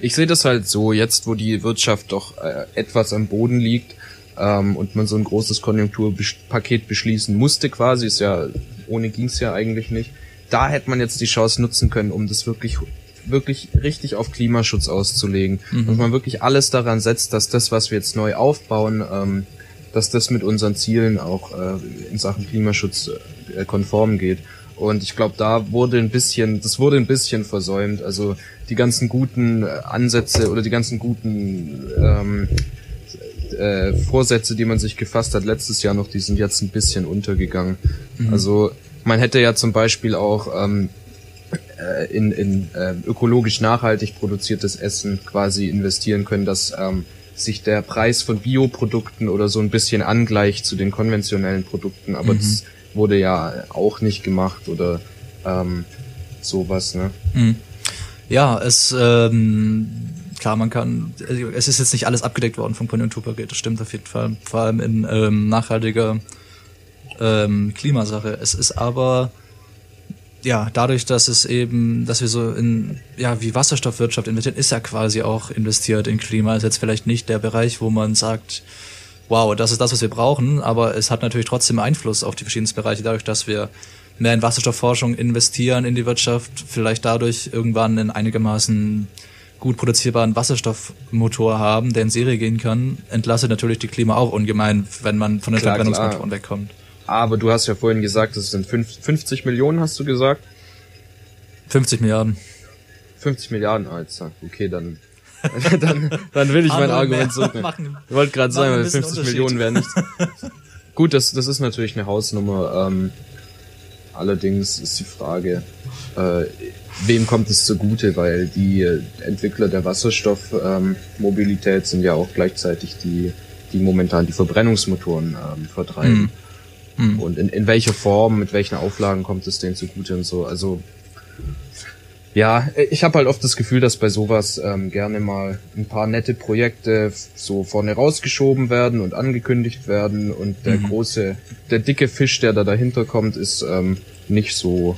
[SPEAKER 2] Ich sehe das halt so, jetzt wo die Wirtschaft doch äh, etwas am Boden liegt ähm, und man so ein großes Konjunkturpaket beschließen musste quasi, ist ja, ohne ging's ja eigentlich nicht. Da hätte man jetzt die Chance nutzen können, um das wirklich wirklich richtig auf Klimaschutz auszulegen. Dass man wirklich alles daran setzt, dass das, was wir jetzt neu aufbauen, ähm, dass das mit unseren Zielen auch äh, in Sachen Klimaschutz äh, konform geht. Und ich glaube, da wurde ein bisschen, das wurde ein bisschen versäumt. Also die ganzen guten äh, Ansätze oder die ganzen guten ähm, äh, Vorsätze, die man sich gefasst hat letztes Jahr noch, die sind jetzt ein bisschen untergegangen. Also man hätte ja zum Beispiel auch ähm, äh, in, in äh, ökologisch nachhaltig produziertes Essen quasi investieren können, dass ähm, sich der Preis von Bioprodukten oder so ein bisschen angleicht zu den konventionellen Produkten, aber das wurde ja auch nicht gemacht oder ähm, sowas, ne?
[SPEAKER 1] Ja, es ähm, klar, man kann, es ist jetzt nicht alles abgedeckt worden vom Konjunkturpaket, das stimmt auf jeden Fall. Vor allem in ähm, nachhaltiger ähm, Klimasache. Es ist aber ja dadurch, dass es eben, dass wir so in ja wie Wasserstoffwirtschaft investieren, ist ja quasi auch investiert in Klima. Ist jetzt vielleicht nicht der Bereich, wo man sagt, wow, das ist das, was wir brauchen, aber es hat natürlich trotzdem Einfluss auf die verschiedensten Bereiche, dadurch, dass wir mehr in Wasserstoffforschung investieren in die Wirtschaft, vielleicht dadurch irgendwann einen einigermaßen gut produzierbaren Wasserstoffmotor haben, der in Serie gehen kann, entlastet natürlich die Klima auch ungemein, wenn man von den Verbrennungsmotoren wegkommt.
[SPEAKER 2] Aber du hast ja vorhin gesagt, das sind fünf- 50 Millionen, hast du gesagt?
[SPEAKER 1] 50 Milliarden.
[SPEAKER 2] 50 Milliarden, Alter. Okay, dann, dann, dann will ich mein Argument so.
[SPEAKER 1] machen-
[SPEAKER 2] Ich wollte gerade sagen,
[SPEAKER 1] machen ein
[SPEAKER 2] weil
[SPEAKER 1] bisschen
[SPEAKER 2] 50
[SPEAKER 1] Unterschied.
[SPEAKER 2] Millionen wären nicht. Gut, das, das ist natürlich eine Hausnummer. Ähm, allerdings ist die Frage, äh, wem kommt es zugute, weil die äh, Entwickler der Wasserstoffmobilität ähm, sind ja auch gleichzeitig die, die momentan die Verbrennungsmotoren ähm, vertreiben. Und in, in welcher Form, mit welchen Auflagen kommt es denen zugute und so. Also Ja, ich habe halt oft das Gefühl, dass bei sowas ähm, gerne mal ein paar nette Projekte so vorne rausgeschoben werden und angekündigt werden. Und der große, der dicke Fisch, der da dahinter kommt, ist ähm, nicht so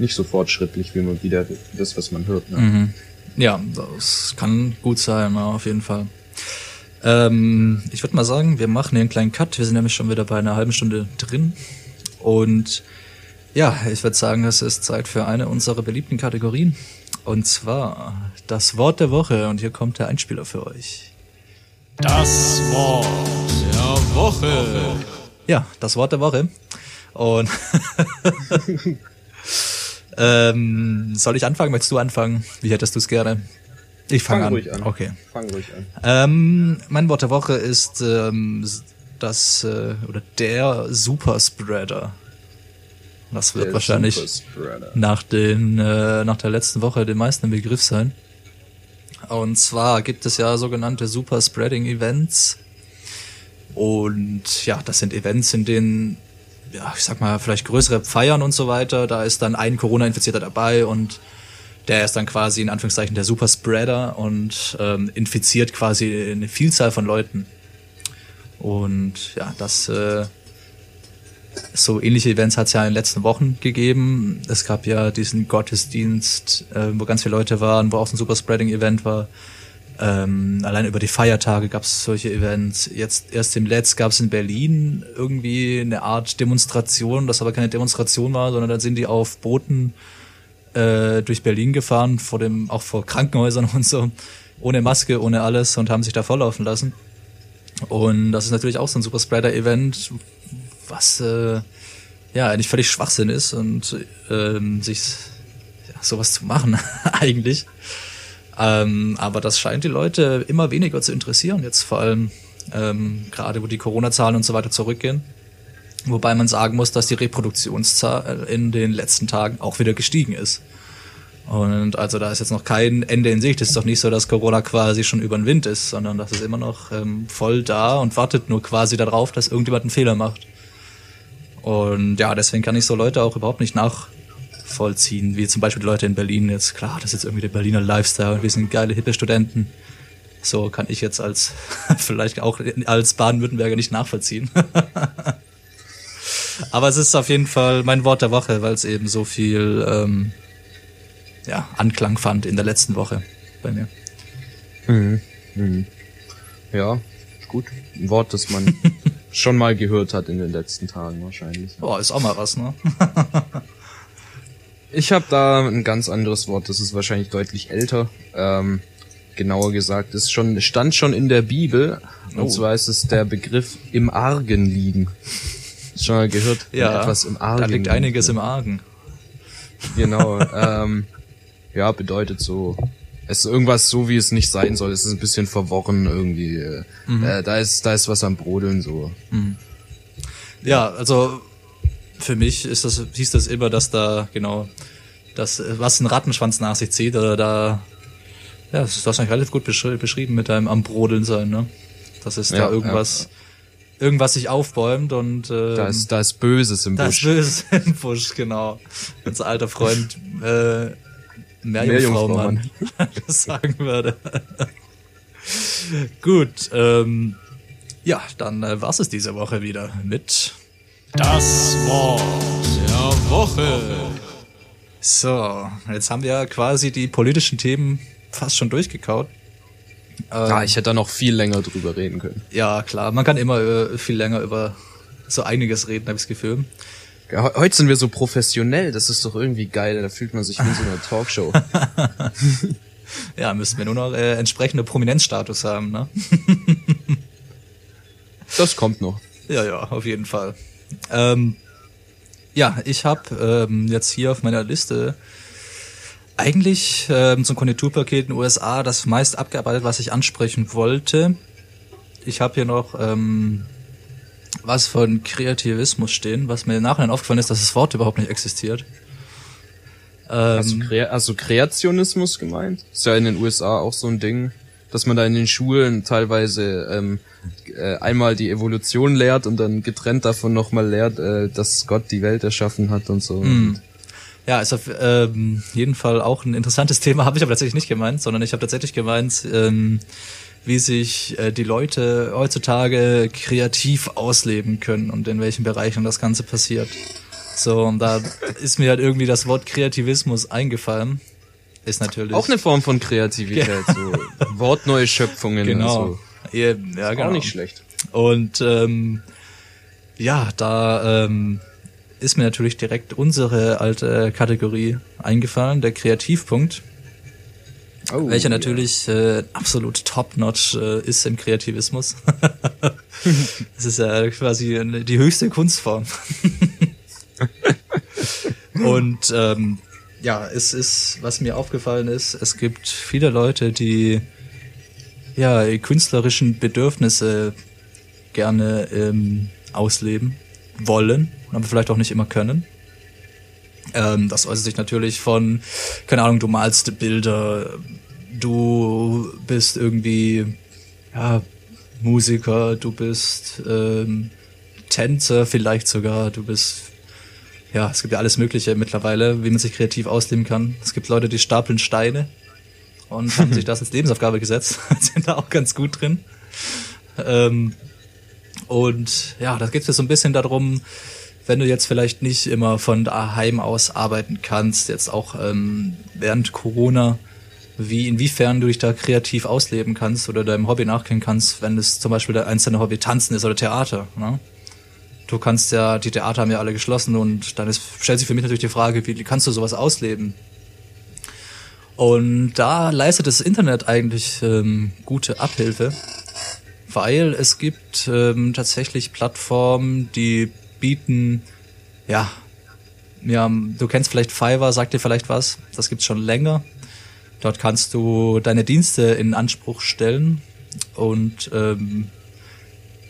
[SPEAKER 2] nicht so fortschrittlich wie man wieder das, was man hört. Ne?
[SPEAKER 1] Ja, das kann gut sein, ja, auf jeden Fall. Ähm, ich würde mal sagen, wir machen hier einen kleinen Cut. Wir sind nämlich schon wieder bei einer halben Stunde drin. Und ja, ich würde sagen, es ist Zeit für eine unserer beliebten Kategorien. Und zwar das Wort der Woche. Und hier kommt der Einspieler für euch.
[SPEAKER 3] Das Wort der Woche.
[SPEAKER 1] Ja, das Wort der Woche. Und ähm, soll ich anfangen? Möchtest du anfangen? Wie hättest du es gerne? Ich fange
[SPEAKER 2] Fang
[SPEAKER 1] an.
[SPEAKER 2] ruhig an.
[SPEAKER 1] Okay.
[SPEAKER 2] Fang ruhig an.
[SPEAKER 1] Ähm, mein Wort der Woche ist ähm, das äh, oder der Superspreader. Das wird
[SPEAKER 2] Der
[SPEAKER 1] wahrscheinlich nach den äh, nach der letzten Woche den meisten im Begriff sein. Und zwar gibt es ja sogenannte Superspreading Events. Und ja, das sind Events, in denen ja, ich sag mal, vielleicht größere Feiern und so weiter, da ist dann ein Corona-Infizierter dabei und der ist dann quasi in Anführungszeichen der Superspreader und ähm, infiziert quasi eine Vielzahl von Leuten. Und ja, das äh, so ähnliche Events hat es ja in den letzten Wochen gegeben. Es gab ja diesen Gottesdienst, äh, wo ganz viele Leute waren, wo auch so ein Superspreading-Event war. Ähm, allein über die Feiertage gab es solche Events. Jetzt erst im Letzt gab es in Berlin irgendwie eine Art Demonstration, das aber keine Demonstration war, sondern dann sind die auf Booten äh, durch Berlin gefahren, vor dem, auch vor Krankenhäusern und so, ohne Maske, ohne alles und haben sich da volllaufen lassen. Und das ist natürlich auch so ein Superspreader-Event, was äh, ja eigentlich völlig Schwachsinn ist und ähm, sich ja, sowas zu machen eigentlich. Ähm, aber das scheint die Leute immer weniger zu interessieren, jetzt vor allem ähm, gerade wo die Corona-Zahlen und so weiter zurückgehen. Wobei man sagen muss, dass die Reproduktionszahl in den letzten Tagen auch wieder gestiegen ist. Und also da ist jetzt noch kein Ende in Sicht. Es ist doch nicht so, dass Corona quasi schon über den Wind ist, sondern das ist immer noch ähm, voll da und wartet nur quasi darauf, dass irgendjemand einen Fehler macht. Und ja, deswegen kann ich so Leute auch überhaupt nicht nachvollziehen, wie zum Beispiel die Leute in Berlin jetzt. Klar, das ist jetzt irgendwie der Berliner Lifestyle, wir sind geile, hippe Studenten. So kann ich jetzt als, vielleicht auch als Baden-Württemberger nicht nachvollziehen. Aber es ist auf jeden Fall mein Wort der Woche, weil es eben so viel ähm, ja, Anklang fand in der letzten Woche bei mir.
[SPEAKER 2] Ja, gut. Ein Wort, das man schon mal gehört hat in den letzten Tagen wahrscheinlich.
[SPEAKER 1] Boah, ist auch mal was, ne?
[SPEAKER 2] Ich habe da ein ganz anderes Wort, das ist wahrscheinlich deutlich älter. Ähm, genauer gesagt, es schon stand schon in der Bibel. Und
[SPEAKER 1] Oh.
[SPEAKER 2] zwar ist es der Begriff im Argen liegen. Schon mal gehört?
[SPEAKER 1] Ja,
[SPEAKER 2] etwas im Argen.
[SPEAKER 1] da liegt
[SPEAKER 2] liegen.
[SPEAKER 1] einiges im Argen.
[SPEAKER 2] Genau. ähm, ja, bedeutet so. Es ist irgendwas so, wie es nicht sein soll. Es ist ein bisschen verworren irgendwie.
[SPEAKER 1] Mhm.
[SPEAKER 2] äh, da ist da ist was am Brodeln so.
[SPEAKER 1] Ja, also für mich ist das, hieß das immer, dass da, genau, das, was ein Rattenschwanz nach sich zieht, oder da, ja, das ist wahrscheinlich relativ gut beschri beschrieben mit einem am Brodeln sein, ne? Das ist
[SPEAKER 2] Ja,
[SPEAKER 1] da irgendwas, irgendwas sich aufbäumt und ähm,
[SPEAKER 2] Da ist da ist Böses im
[SPEAKER 1] das
[SPEAKER 2] Busch.
[SPEAKER 1] Böse im Busch, genau. Unser alter Freund äh,
[SPEAKER 2] Meerjungfraumann.
[SPEAKER 1] Meerjungfraumann das sagen würde. Gut, ähm, ja, dann äh, war's es diese Woche wieder mit
[SPEAKER 3] Das Wort der Woche.
[SPEAKER 1] So, jetzt haben wir quasi die politischen Themen fast schon durchgekaut. Ähm,
[SPEAKER 2] Ah, ich hätte da noch viel länger drüber reden können.
[SPEAKER 1] ja, klar, man kann immer äh, viel länger über so einiges reden, habe ich das Gefühl.
[SPEAKER 2] Ja, he- Heute sind wir so professionell, das ist doch irgendwie geil, da fühlt man sich wie in so einer Talkshow.
[SPEAKER 1] Ja, müssten wir nur noch äh, entsprechende Prominenzstatus haben, ne?
[SPEAKER 2] Das kommt noch.
[SPEAKER 1] Ja, ja, auf jeden Fall. Ähm, ja, ich habe ähm, jetzt hier auf meiner Liste eigentlich ähm, zum Konjunkturpaket in den USA das meist abgearbeitet, was ich ansprechen wollte. Ich habe hier noch ähm, was von Kreativismus stehen, was mir im Nachhinein aufgefallen ist, dass das Wort überhaupt nicht existiert. Ähm,
[SPEAKER 2] Krea hast du Kreationismus gemeint? Ist ja in den USA auch so ein Ding, dass man da in den Schulen teilweise ähm, äh, einmal die Evolution lehrt und dann getrennt davon nochmal lehrt, äh, dass Gott die Welt erschaffen hat und so.
[SPEAKER 1] Hm. Ja, ist auf ähm, jeden Fall auch ein interessantes Thema, habe ich aber tatsächlich nicht gemeint, sondern ich habe tatsächlich gemeint, ähm, wie sich äh, die Leute heutzutage kreativ ausleben können und in welchen Bereichen das Ganze passiert. So, und da ist mir halt irgendwie das Wort Kreativismus eingefallen. Ist natürlich.
[SPEAKER 2] Auch eine Form von Kreativität, so wortneue Schöpfungen.
[SPEAKER 1] Genau.
[SPEAKER 2] So.
[SPEAKER 1] Ja, ja, genau.
[SPEAKER 2] Auch nicht schlecht.
[SPEAKER 1] Und ähm, ja, da ähm, ist mir natürlich direkt unsere alte Kategorie eingefallen, der Kreativpunkt,
[SPEAKER 2] Oh,
[SPEAKER 1] welcher natürlich äh, absolut top-notch äh, ist im Kreativismus. das ist ja quasi eine- die höchste Kunstform. Und ähm, ja, es ist, was mir aufgefallen ist, es gibt viele Leute, die ja künstlerischen Bedürfnisse gerne ähm, ausleben wollen, aber vielleicht auch nicht immer können. Ähm, das äußert sich natürlich von, keine Ahnung, du malst Bilder, du bist irgendwie ja, Musiker, du bist ähm, Tänzer vielleicht sogar, du bist ja, es gibt ja alles Mögliche mittlerweile, wie man sich kreativ ausleben kann. Es gibt Leute, die stapeln Steine und haben sich das als Lebensaufgabe gesetzt, sind da auch ganz gut drin. Ähm, und ja, da geht es so ein bisschen darum, wenn du jetzt vielleicht nicht immer von daheim aus arbeiten kannst, jetzt auch ähm, während Corona, wie inwiefern du dich da kreativ ausleben kannst oder deinem Hobby nachgehen kannst, wenn es zum Beispiel dein einzelne Hobby Tanzen ist oder Theater. Ne? Du kannst ja, die Theater haben ja alle geschlossen und dann ist, stellt sich für mich natürlich die Frage, wie kannst du sowas ausleben? Und da leistet das Internet eigentlich ähm, gute Abhilfe, weil es gibt ähm, tatsächlich Plattformen, die bieten, ja, ja, du kennst vielleicht Fiverr, sagt dir vielleicht was, das gibt's schon länger. Dort kannst du deine Dienste in Anspruch stellen und ähm,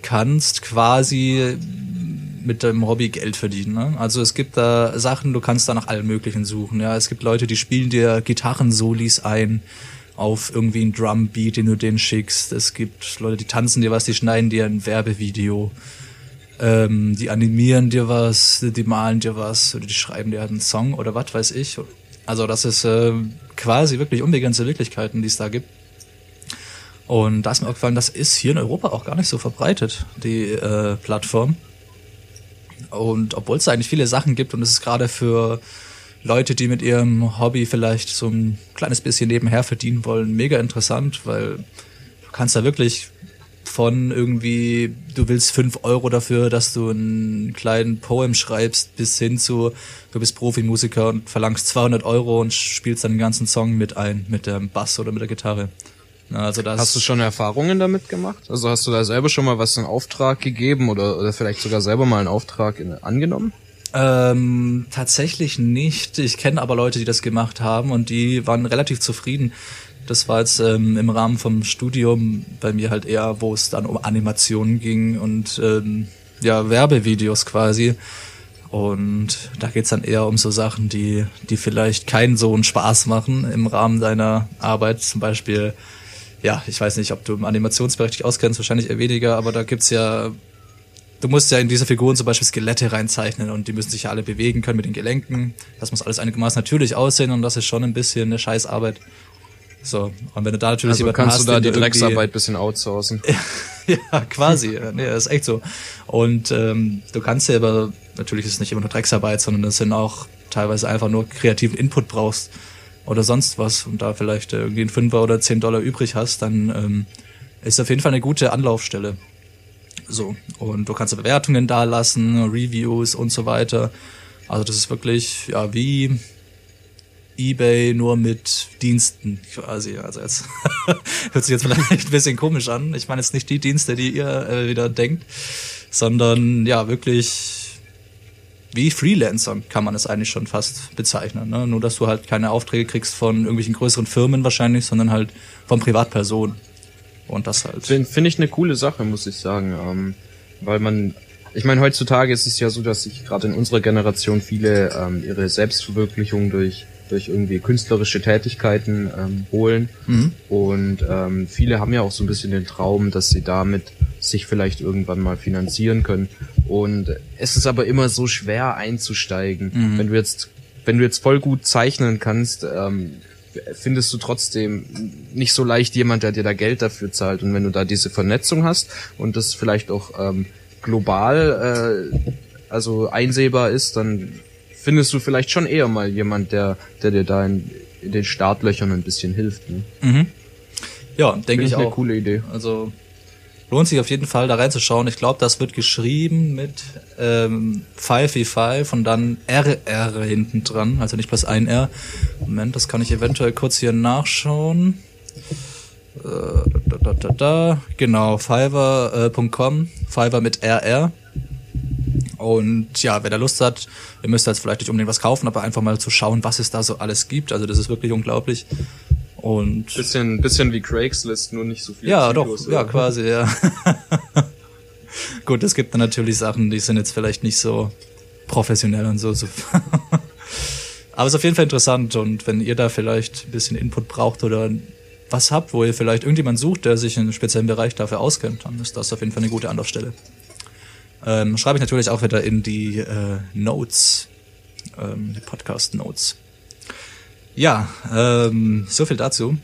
[SPEAKER 1] kannst quasi mit deinem Hobby Geld verdienen. Ne? Also es gibt da Sachen, du kannst da nach allem Möglichen suchen. Ja, es gibt Leute, die spielen dir Gitarrensolis ein auf irgendwie ein Drumbeat, den du denen schickst. Es gibt Leute, die tanzen dir was, die schneiden dir ein Werbevideo. Ähm, die animieren dir was, die malen dir was oder die schreiben dir halt einen Song oder was weiß ich. Also das ist äh, quasi wirklich unbegrenzte Möglichkeiten, die es da gibt. Und da ist mir aufgefallen, das ist hier in Europa auch gar nicht so verbreitet, die äh, Plattform. Und obwohl es da eigentlich viele Sachen gibt und es ist gerade für Leute, die mit ihrem Hobby vielleicht so ein kleines bisschen nebenher verdienen wollen, mega interessant, weil du kannst da wirklich von irgendwie, du willst fünf Euro dafür, dass du einen kleinen Poem schreibst, bis hin zu, du bist Profimusiker und verlangst 200 Euro und spielst dann den ganzen Song mit ein, mit dem Bass oder mit der Gitarre. Na, Also das
[SPEAKER 2] Hast du schon Erfahrungen damit gemacht? Also hast du da selber schon mal was in Auftrag gegeben oder, oder vielleicht sogar selber mal einen Auftrag in, angenommen?
[SPEAKER 1] Ähm, tatsächlich nicht. Ich kenne aber Leute, die das gemacht haben und die waren relativ zufrieden. Das war jetzt ähm, im Rahmen vom Studium bei mir halt eher, wo es dann um Animationen ging und ähm, ja, Werbevideos quasi. Und da geht's dann eher um so Sachen, die, die vielleicht keinen so einen Spaß machen im Rahmen deiner Arbeit. Zum Beispiel, ja, ich weiß nicht, ob du im Animationsbereich dich auskennst, wahrscheinlich eher weniger, aber da gibt's ja du musst ja in diese Figuren zum Beispiel Skelette reinzeichnen und die müssen sich ja alle bewegen können mit den Gelenken. Das muss alles einigermaßen natürlich aussehen und das ist schon ein bisschen eine Scheißarbeit. So, und wenn du da natürlich
[SPEAKER 2] Also kannst
[SPEAKER 1] hast,
[SPEAKER 2] du da die Drecksarbeit bisschen outsourcen.
[SPEAKER 1] ja, quasi. nee, das ist echt so. Und ähm, du kannst ja aber, natürlich ist es nicht immer nur Drecksarbeit, sondern es sind auch teilweise einfach nur kreativen Input brauchst oder sonst was und da vielleicht äh, irgendwie einen Fünfer oder zehn Dollar übrig hast, dann ähm, ist auf jeden Fall eine gute Anlaufstelle. So, und du kannst Bewertungen da lassen, Reviews und so weiter. Also das ist wirklich, ja, wie eBay nur mit Diensten quasi. Also jetzt hört sich jetzt vielleicht ein bisschen komisch an. Ich meine jetzt nicht die Dienste, die ihr äh, wieder denkt, sondern ja, wirklich wie Freelancer kann man es eigentlich schon fast bezeichnen. Ne? Nur, dass du halt keine Aufträge kriegst von irgendwelchen größeren Firmen wahrscheinlich, sondern halt von Privatpersonen. Und das halt.
[SPEAKER 2] Finde find ich eine coole Sache, muss ich sagen. Ähm, weil man, ich meine, heutzutage ist es ja so, dass sich gerade in unserer Generation viele ähm, ihre Selbstverwirklichung durch durch irgendwie künstlerische Tätigkeiten ähm, holen. Und ähm, viele haben ja auch so ein bisschen den Traum, dass sie damit sich vielleicht irgendwann mal finanzieren können. Und es ist aber immer so schwer einzusteigen. Wenn du jetzt wenn du jetzt voll gut zeichnen kannst, ähm, findest du trotzdem nicht so leicht jemand, der dir da Geld dafür zahlt. Und wenn du da diese Vernetzung hast und das vielleicht auch ähm, global äh, also einsehbar ist, dann findest du vielleicht schon eher mal jemand, der, der dir da in, in den Startlöchern ein bisschen hilft. Ne?
[SPEAKER 1] Ja, denke ich
[SPEAKER 2] eine
[SPEAKER 1] auch.
[SPEAKER 2] coole Idee.
[SPEAKER 1] Also lohnt sich auf jeden Fall da reinzuschauen. Ich glaube, das wird geschrieben mit ähm, 5v5 und dann RR hinten dran, also nicht bloß ein R. Moment, das kann ich eventuell kurz hier nachschauen. Äh, da, da, da, da. Genau, fiverr.com, Fiverr mit RR. Und ja, wer da Lust hat, ihr müsst jetzt vielleicht nicht unbedingt was kaufen, aber einfach mal zu schauen, was es da so alles gibt. Also das ist wirklich unglaublich. Und
[SPEAKER 2] Bisschen, bisschen wie Craigslist, nur nicht so viel.
[SPEAKER 1] ja,
[SPEAKER 2] Psychos,
[SPEAKER 1] doch, ja,
[SPEAKER 2] oder?
[SPEAKER 1] quasi, ja. Gut, es gibt dann natürlich Sachen, die sind jetzt vielleicht nicht so professionell und so. so. Aber es ist auf jeden Fall interessant und wenn ihr da vielleicht ein bisschen Input braucht oder was habt, wo ihr vielleicht irgendjemand sucht, der sich in einem speziellen Bereich dafür auskennt, dann ist das auf jeden Fall eine gute Anlaufstelle. Ähm, schreibe ich natürlich auch wieder in die äh, Notes, ähm, die Podcast-Notes. Ja, ähm, so viel dazu.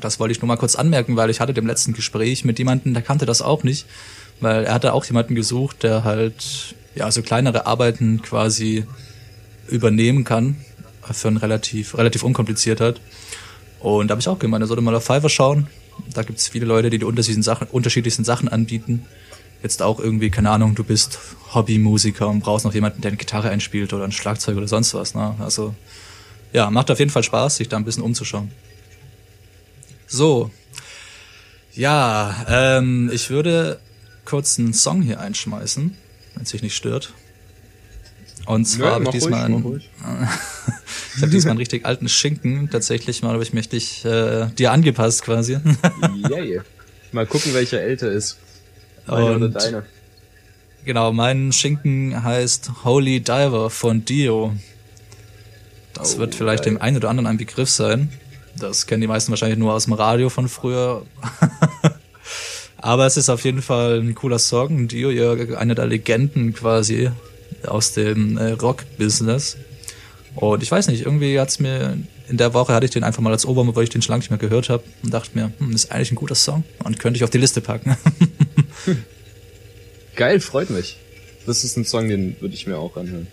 [SPEAKER 1] Das wollte ich nur mal kurz anmerken, weil ich hatte dem letzten Gespräch mit jemandem, der kannte das auch nicht, weil er hatte auch jemanden gesucht, der halt ja so kleinere Arbeiten quasi übernehmen kann für ein relativ relativ unkompliziert hat. Und da habe ich auch gemeint, er sollte mal auf Fiverr schauen. Da gibt's viele Leute, die die unterschiedlichen Sachen, unterschiedlichsten Sachen anbieten. Jetzt auch irgendwie, keine Ahnung, du bist Hobbymusiker und brauchst noch jemanden, der eine Gitarre einspielt oder ein Schlagzeug oder sonst was. Ne? Also ja, macht auf jeden Fall Spaß, sich da ein bisschen umzuschauen. So. Ja, ähm, ich würde kurz einen Song hier einschmeißen, wenn es sich nicht stört. Und zwar habe ich diesmal
[SPEAKER 2] ruhig,
[SPEAKER 1] einen, ich habe diesmal einen richtig alten Schinken. Tatsächlich mal habe ich mich dich, äh, dir angepasst quasi.
[SPEAKER 2] Yay. Mal gucken, welcher älter ist. Meine oder
[SPEAKER 1] Und-
[SPEAKER 2] deine.
[SPEAKER 1] genau, mein Schinken heißt Holy Diver von Dio. Das
[SPEAKER 2] Oh,
[SPEAKER 1] wird vielleicht
[SPEAKER 2] geil.
[SPEAKER 1] dem einen oder anderen ein Begriff sein. Das kennen die meisten wahrscheinlich nur aus dem Radio von früher. Aber es ist auf jeden Fall ein cooler Song. Dio, ja, einer der Legenden quasi aus dem äh, Rock-Business. Und ich weiß nicht, irgendwie hat's mir, in der Woche hatte ich den einfach mal als Obermann, weil ich den schon lange nicht mehr gehört habe und dachte mir, hm, ist eigentlich ein guter Song und könnte ich auf die Liste packen.
[SPEAKER 2] Geil, freut mich. Das ist ein Song, den würde ich mir auch anhören.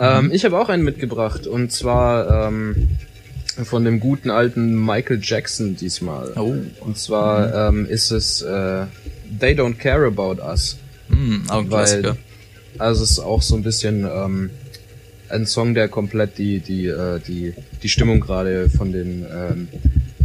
[SPEAKER 2] Ähm, ich habe auch einen mitgebracht und zwar ähm, von dem guten alten Michael Jackson diesmal.
[SPEAKER 1] Oh.
[SPEAKER 2] Und zwar ähm, ist es äh, They Don't Care About Us.
[SPEAKER 1] hm, auch ein
[SPEAKER 2] Weil,
[SPEAKER 1] Klassiker.
[SPEAKER 2] also es ist auch so ein bisschen ähm, ein Song, der komplett die die äh, die die Stimmung gerade von den ähm,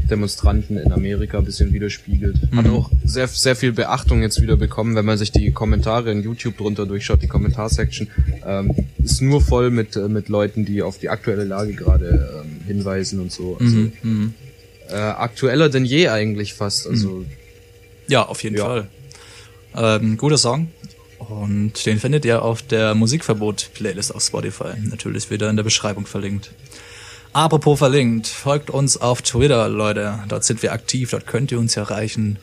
[SPEAKER 2] Demonstranten in Amerika ein bisschen widerspiegelt. Hat auch sehr sehr viel Beachtung jetzt wieder bekommen, wenn man sich die Kommentare in YouTube drunter durchschaut, die Kommentarsection ähm, ist nur voll mit äh, mit Leuten, die auf die aktuelle Lage gerade ähm, hinweisen und so. Also,
[SPEAKER 1] Mhm,
[SPEAKER 2] äh, aktueller denn je eigentlich fast. Also
[SPEAKER 1] Ja, auf jeden
[SPEAKER 2] Ja.
[SPEAKER 1] Fall. Ähm, guter Song. Und den findet ihr auf der Musikverbot-Playlist auf Spotify. Natürlich wieder in der Beschreibung verlinkt. Apropos verlinkt, folgt uns auf Twitter, Leute. Dort sind wir aktiv, dort könnt ihr uns erreichen.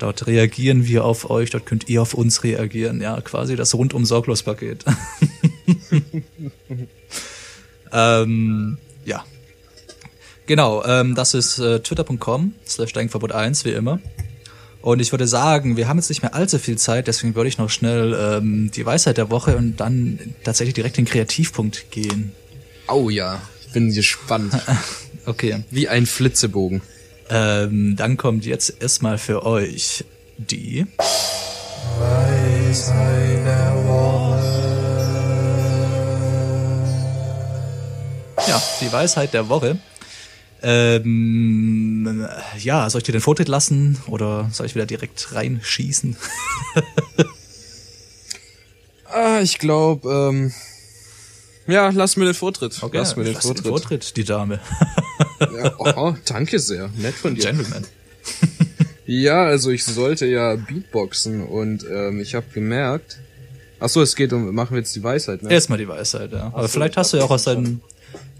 [SPEAKER 1] Dort reagieren wir auf euch, dort könnt ihr auf uns reagieren. Ja, quasi das rundum sorglos Paket. ähm, ja. Genau, ähm, das ist äh, twitter.com slash denkverbot 1, wie immer. Und ich würde sagen, wir haben jetzt nicht mehr allzu viel Zeit, deswegen würde ich noch schnell ähm, die Weisheit der Woche und dann tatsächlich direkt den Kreativpunkt gehen.
[SPEAKER 2] oh ja, bin gespannt.
[SPEAKER 1] Okay.
[SPEAKER 2] Wie ein Flitzebogen.
[SPEAKER 1] Ähm, dann kommt jetzt erstmal für euch die Weisheit der Woche. Ja, die Weisheit der Woche. Ähm, ja, soll ich dir den Vortritt lassen oder soll ich wieder direkt reinschießen?
[SPEAKER 2] Ah, ich glaube, ähm, ja, lass mir den Vortritt. lass mir den
[SPEAKER 1] Lass den
[SPEAKER 2] Vortritt.
[SPEAKER 1] Vortritt, die Dame.
[SPEAKER 2] Ja, oh, danke sehr. Nett von dir.
[SPEAKER 1] Gentleman.
[SPEAKER 2] Ja, also ich sollte ja Beatboxen und ähm, ich habe gemerkt. Ach so, es geht um, machen wir jetzt die Weisheit, ne?
[SPEAKER 1] Erstmal die Weisheit, ja. Aber
[SPEAKER 2] so,
[SPEAKER 1] vielleicht hast du ja auch aus deinen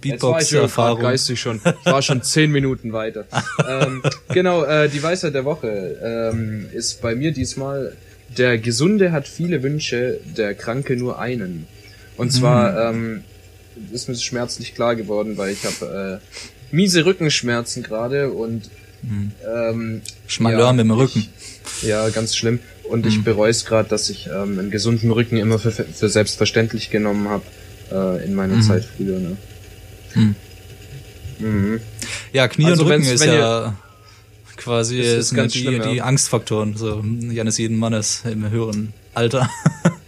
[SPEAKER 1] Beatbox-Erfahrungen.
[SPEAKER 2] geistig schon. Ich war schon zehn Minuten weiter. ähm, genau, äh, die Weisheit der Woche ähm, ist bei mir diesmal, der Gesunde hat viele Wünsche, der Kranke nur einen. Und zwar, ähm, ist mir schmerzlich klar geworden, weil ich habe äh, miese Rückenschmerzen gerade und ähm,
[SPEAKER 1] Schmalhör mit dem Rücken.
[SPEAKER 2] Ich, ja, ganz schlimm. Und ich bereue es gerade, dass ich ähm, einen gesunden Rücken immer für, für selbstverständlich genommen habe äh, in meiner Zeit früher. Ne? Mhm.
[SPEAKER 1] Ja, Knie
[SPEAKER 2] Also
[SPEAKER 1] und Rücken ist ja quasi
[SPEAKER 2] ist
[SPEAKER 1] ist
[SPEAKER 2] ganz
[SPEAKER 1] die,
[SPEAKER 2] schlimm, ja.
[SPEAKER 1] die Angstfaktoren so jenes jeden Mannes im höheren Alter.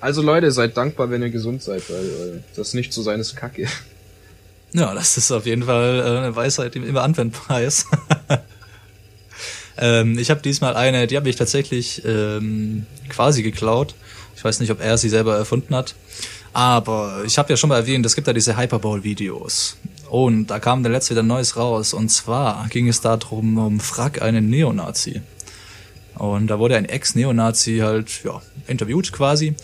[SPEAKER 2] Also Leute, seid dankbar, wenn ihr gesund seid, weil das nicht sein ist Kacke.
[SPEAKER 1] Ja, das ist auf jeden Fall äh, eine Weisheit, die immer anwendbar ist. ähm, ich habe diesmal eine, die habe ich tatsächlich ähm, quasi geklaut. Ich weiß nicht, ob er sie selber erfunden hat. Aber ich habe ja schon mal erwähnt, es gibt da diese Hyperball-Videos. Und da kam der letzte wieder Neues raus. Und zwar ging es darum, um Frack einen Neonazi. Und da wurde ein Ex-Neonazi halt, ja, interviewt quasi.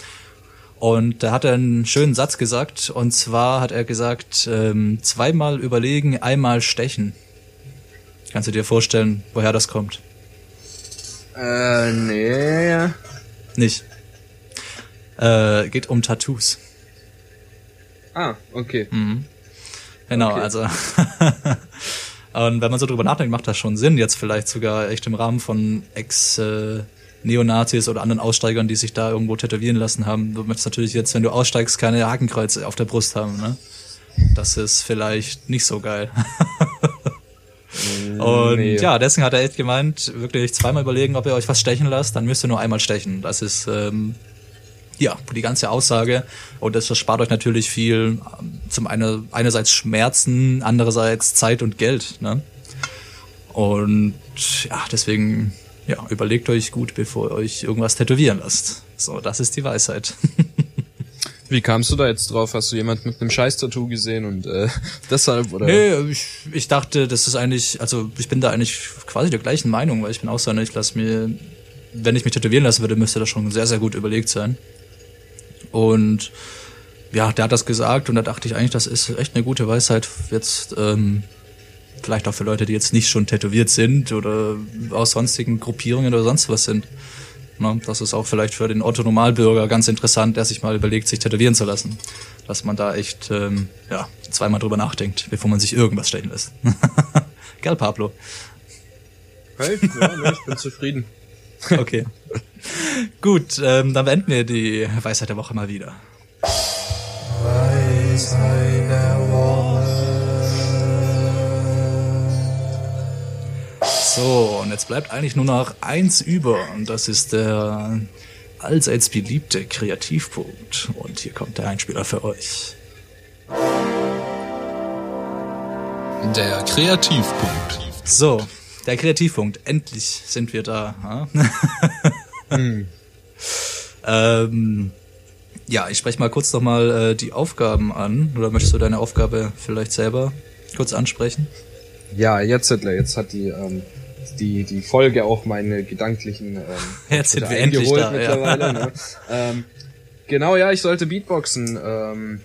[SPEAKER 1] Und da hat er einen schönen Satz gesagt. Und zwar hat er gesagt, ähm, zweimal überlegen, einmal stechen. Kannst du dir vorstellen, woher das kommt?
[SPEAKER 2] Äh, nee.
[SPEAKER 1] Nicht. Äh, geht um Tattoos.
[SPEAKER 2] Ah, okay.
[SPEAKER 1] Genau,
[SPEAKER 2] Okay.
[SPEAKER 1] also. Und wenn man so drüber nachdenkt, macht das schon Sinn, jetzt vielleicht sogar echt im Rahmen von Ex-Neonazis oder anderen Aussteigern, die sich da irgendwo tätowieren lassen haben. Du möchtest natürlich jetzt, wenn du aussteigst, keine Hakenkreuze auf der Brust haben, ne? Das ist vielleicht nicht so geil. Und
[SPEAKER 2] Nee.
[SPEAKER 1] ja, deswegen hat er echt gemeint, wirklich zweimal überlegen, ob ihr euch was stechen lasst, dann müsst ihr nur einmal stechen. Das ist ähm, ja die ganze Aussage und das erspart euch natürlich viel. ähm, Zum einen einerseits Schmerzen, andererseits Zeit und Geld. Ne? Und ja, deswegen ja überlegt euch gut, bevor ihr euch irgendwas tätowieren lasst. So, das ist die Weisheit.
[SPEAKER 2] Wie kamst du da jetzt drauf? Hast du jemand mit einem Scheiß-Tattoo gesehen und äh, deshalb oder?
[SPEAKER 1] Nee, ich, ich dachte, das ist eigentlich, also ich bin da eigentlich quasi der gleichen Meinung, weil ich bin auch so ich lasse mir, wenn ich mich tätowieren lassen würde, müsste das schon sehr, sehr gut überlegt sein. Und ja, der hat das gesagt und da dachte ich eigentlich, das ist echt eine gute Weisheit jetzt, ähm, vielleicht auch für Leute, die jetzt nicht schon tätowiert sind oder aus sonstigen Gruppierungen oder sonst was sind. Ne, das ist auch vielleicht für den Otto-Normalbürger ganz interessant, der sich mal überlegt, sich tätowieren zu lassen. Dass man da echt ähm, ja, zweimal drüber nachdenkt, bevor man sich irgendwas stechen lässt. Gell, Pablo?
[SPEAKER 2] Hey, ja, ich bin zufrieden.
[SPEAKER 1] Okay. Gut, ähm, dann beenden wir die Weisheit der Woche mal wieder. So, und jetzt bleibt eigentlich nur noch eins über und das ist der allseits beliebte Kreativpunkt. Und hier kommt der Einspieler für euch.
[SPEAKER 3] Der Kreativpunkt.
[SPEAKER 1] So, der Kreativpunkt. Endlich sind wir da. Ja, ähm, ja ich spreche mal kurz nochmal äh, die Aufgaben an. Oder möchtest du deine Aufgabe vielleicht selber kurz ansprechen?
[SPEAKER 2] Ja, jetzt Hitler, jetzt hat die ähm, die die Folge auch meine gedanklichen ähm,
[SPEAKER 1] Jetzt sind wir endlich da, ja.
[SPEAKER 2] mittlerweile. Ne? ähm, genau, ja, ich sollte Beatboxen. Ähm,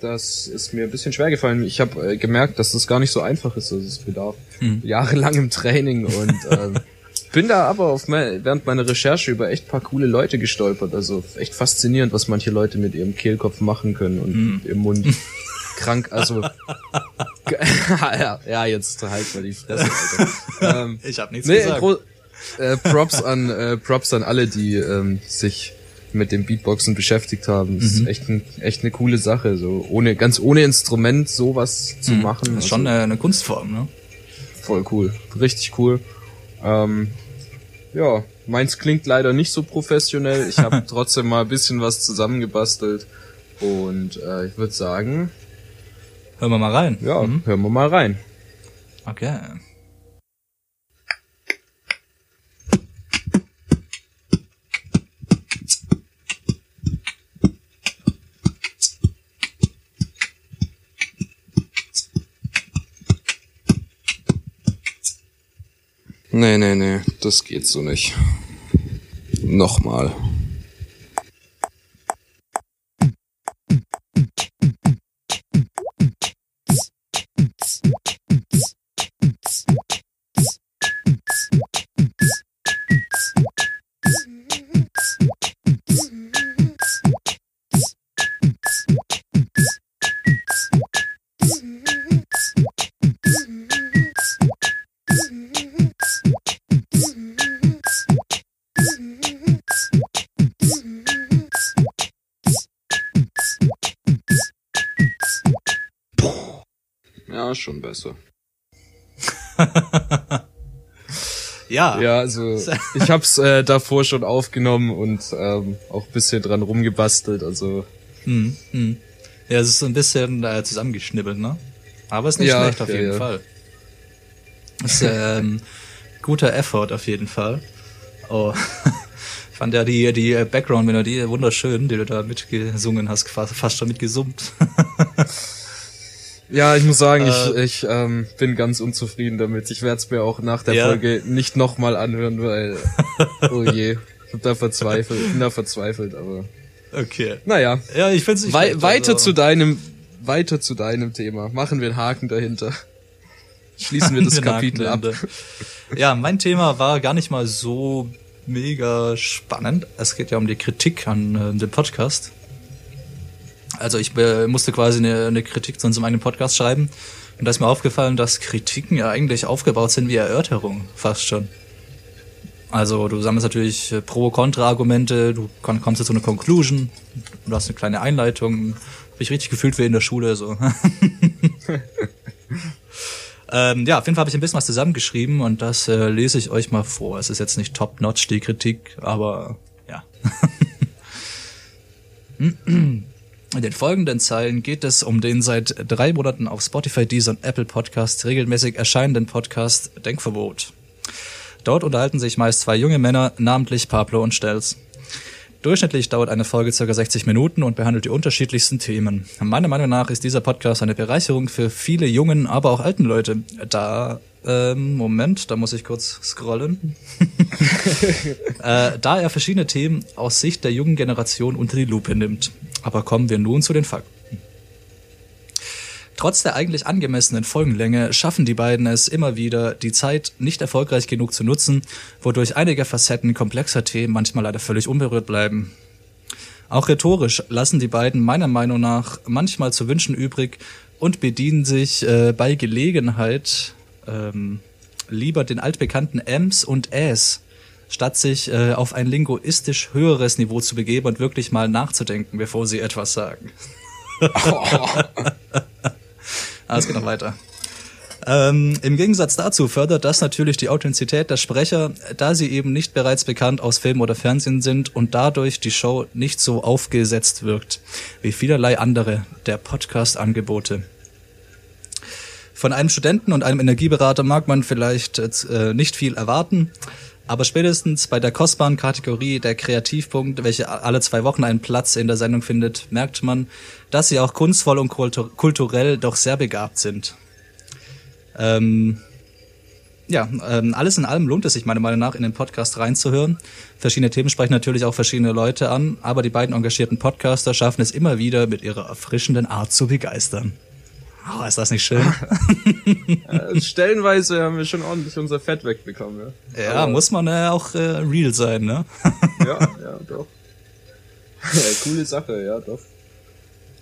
[SPEAKER 2] das ist mir ein bisschen schwer gefallen. Ich habe äh, gemerkt, dass das gar nicht so einfach ist. Also es bedarf
[SPEAKER 1] Hm.
[SPEAKER 2] jahrelangem Training und ähm, bin da aber auf me während meiner Recherche über echt paar coole Leute gestolpert. Also echt faszinierend, was manche Leute mit ihrem Kehlkopf machen können und
[SPEAKER 1] Hm.
[SPEAKER 2] im Mund. Krank, also ja, ja, jetzt halt mal die Fresse, Alter. ähm,
[SPEAKER 1] Ich habe nichts
[SPEAKER 2] nee,
[SPEAKER 1] gesagt.
[SPEAKER 2] gro- äh, Props an äh, Props an alle, die ähm, sich mit dem Beatboxen beschäftigt haben. Das
[SPEAKER 1] Mhm.
[SPEAKER 2] ist echt, ein, echt eine coole Sache, so ohne ganz ohne Instrument sowas zu machen.
[SPEAKER 1] Mhm. Das ist schon
[SPEAKER 2] also,
[SPEAKER 1] eine, eine Kunstform, ne?
[SPEAKER 2] voll cool, richtig cool. Ähm, ja, meins klingt leider nicht so professionell. Ich habe trotzdem mal ein bisschen was zusammengebastelt und äh, ich würde sagen,
[SPEAKER 1] Hören wir mal rein.
[SPEAKER 2] ja,
[SPEAKER 1] Mhm.
[SPEAKER 2] hören wir mal rein.
[SPEAKER 1] Okay.
[SPEAKER 2] Nee, nee, nee, das geht so nicht. Nochmal. Schon besser.
[SPEAKER 1] Ja.
[SPEAKER 2] Ja, also ich hab's äh, davor schon aufgenommen und ähm, auch bisschen dran rumgebastelt, also
[SPEAKER 1] Hm, hm. Ja, es ist so ein bisschen äh, zusammengeschnibbelt, ne? Aber ist nicht
[SPEAKER 2] Ja,
[SPEAKER 1] schlecht auf
[SPEAKER 2] ja,
[SPEAKER 1] jeden
[SPEAKER 2] ja.
[SPEAKER 1] Fall. Ist ähm, guter Effort auf jeden Fall. Oh. Ich fand ja die, die äh, Background-Melodie wunderschön, die du da mitgesungen hast, fast, fast schon mitgesummt.
[SPEAKER 2] Ja, ich muss sagen,
[SPEAKER 1] Äh,
[SPEAKER 2] ich, ich ähm, bin ganz unzufrieden damit. Ich werde es mir auch nach der
[SPEAKER 1] Ja.
[SPEAKER 2] Folge nicht nochmal anhören, weil, oh je, ich hab da verzweifelt, bin da verzweifelt, aber
[SPEAKER 1] Okay.
[SPEAKER 2] naja.
[SPEAKER 1] Ja, ich find's nicht
[SPEAKER 2] Wei
[SPEAKER 1] schlecht,
[SPEAKER 2] weiter
[SPEAKER 1] also-
[SPEAKER 2] zu deinem, weiter zu deinem Thema. Machen wir einen Haken dahinter. Schließen wir das Kapitel ab.
[SPEAKER 1] Ja, mein Thema war gar nicht mal so mega spannend. Es geht ja um die Kritik an äh, dem Podcast. Also ich äh, musste quasi eine, eine Kritik zu unserem eigenen Podcast schreiben. Und da ist mir aufgefallen, dass Kritiken ja eigentlich aufgebaut sind wie Erörterungen, fast schon. Also du sammelst natürlich äh, Pro-Kontra-Argumente, du kommst zu einer Conclusion, du hast eine kleine Einleitung. Hab ich richtig gefühlt wie in der Schule so. Ähm, ja, auf jeden Fall habe ich ein bisschen was zusammengeschrieben und das äh, lese ich euch mal vor. Es ist jetzt nicht top-notch die Kritik, aber ja. In den folgenden Zeilen geht es um den seit drei Monaten auf Spotify, Deezer und Apple Podcast regelmäßig erscheinenden Podcast Denkverbot. Dort unterhalten sich meist zwei junge Männer, namentlich Pablo und Stelz. Durchschnittlich dauert eine Folge ca. 60 Minuten und behandelt die unterschiedlichsten Themen. Meiner Meinung nach ist dieser Podcast eine Bereicherung für viele jungen, aber auch alten Leute. Da, ähm, Moment, da muss ich kurz scrollen. äh, da er verschiedene Themen aus Sicht der jungen Generation unter die Lupe nimmt. Aber kommen wir nun zu den Fakten. Trotz der eigentlich angemessenen Folgenlänge schaffen die beiden es immer wieder, die Zeit nicht erfolgreich genug zu nutzen, wodurch einige Facetten komplexer Themen manchmal leider völlig unberührt bleiben. Auch rhetorisch lassen die beiden meiner Meinung nach manchmal zu wünschen übrig und bedienen sich äh, bei Gelegenheit ähm, lieber den altbekannten Ms und Äs, statt sich äh, auf ein linguistisch höheres Niveau zu begeben und wirklich mal nachzudenken, bevor sie etwas sagen. Ah, es geht noch weiter. Ähm, Im Gegensatz dazu fördert das natürlich die Authentizität der Sprecher, da sie eben nicht bereits bekannt aus Film oder Fernsehen sind und dadurch die Show nicht so aufgesetzt wirkt wie vielerlei andere der Podcast-Angebote. Von einem Studenten und einem Energieberater mag man vielleicht äh, nicht viel erwarten, aber spätestens bei der kostbaren Kategorie der Kreativpunkt, welche alle zwei Wochen einen Platz in der Sendung findet, merkt man, dass sie auch kunstvoll und kultur kulturell doch sehr begabt sind. Ähm, ja, ähm, alles in allem lohnt es sich meiner Meinung nach, in den Podcast reinzuhören. Verschiedene Themen sprechen natürlich auch verschiedene Leute an, aber die beiden engagierten Podcaster schaffen es immer wieder, mit ihrer erfrischenden Art zu begeistern. Oh, ist das nicht schön?
[SPEAKER 2] Äh, stellenweise haben wir schon ordentlich unser Fett wegbekommen, ja.
[SPEAKER 1] Ja,
[SPEAKER 2] Aber-
[SPEAKER 1] muss man äh, auch äh, real sein, ne?
[SPEAKER 2] Ja, ja, doch. Ja, coole Sache, ja, doch.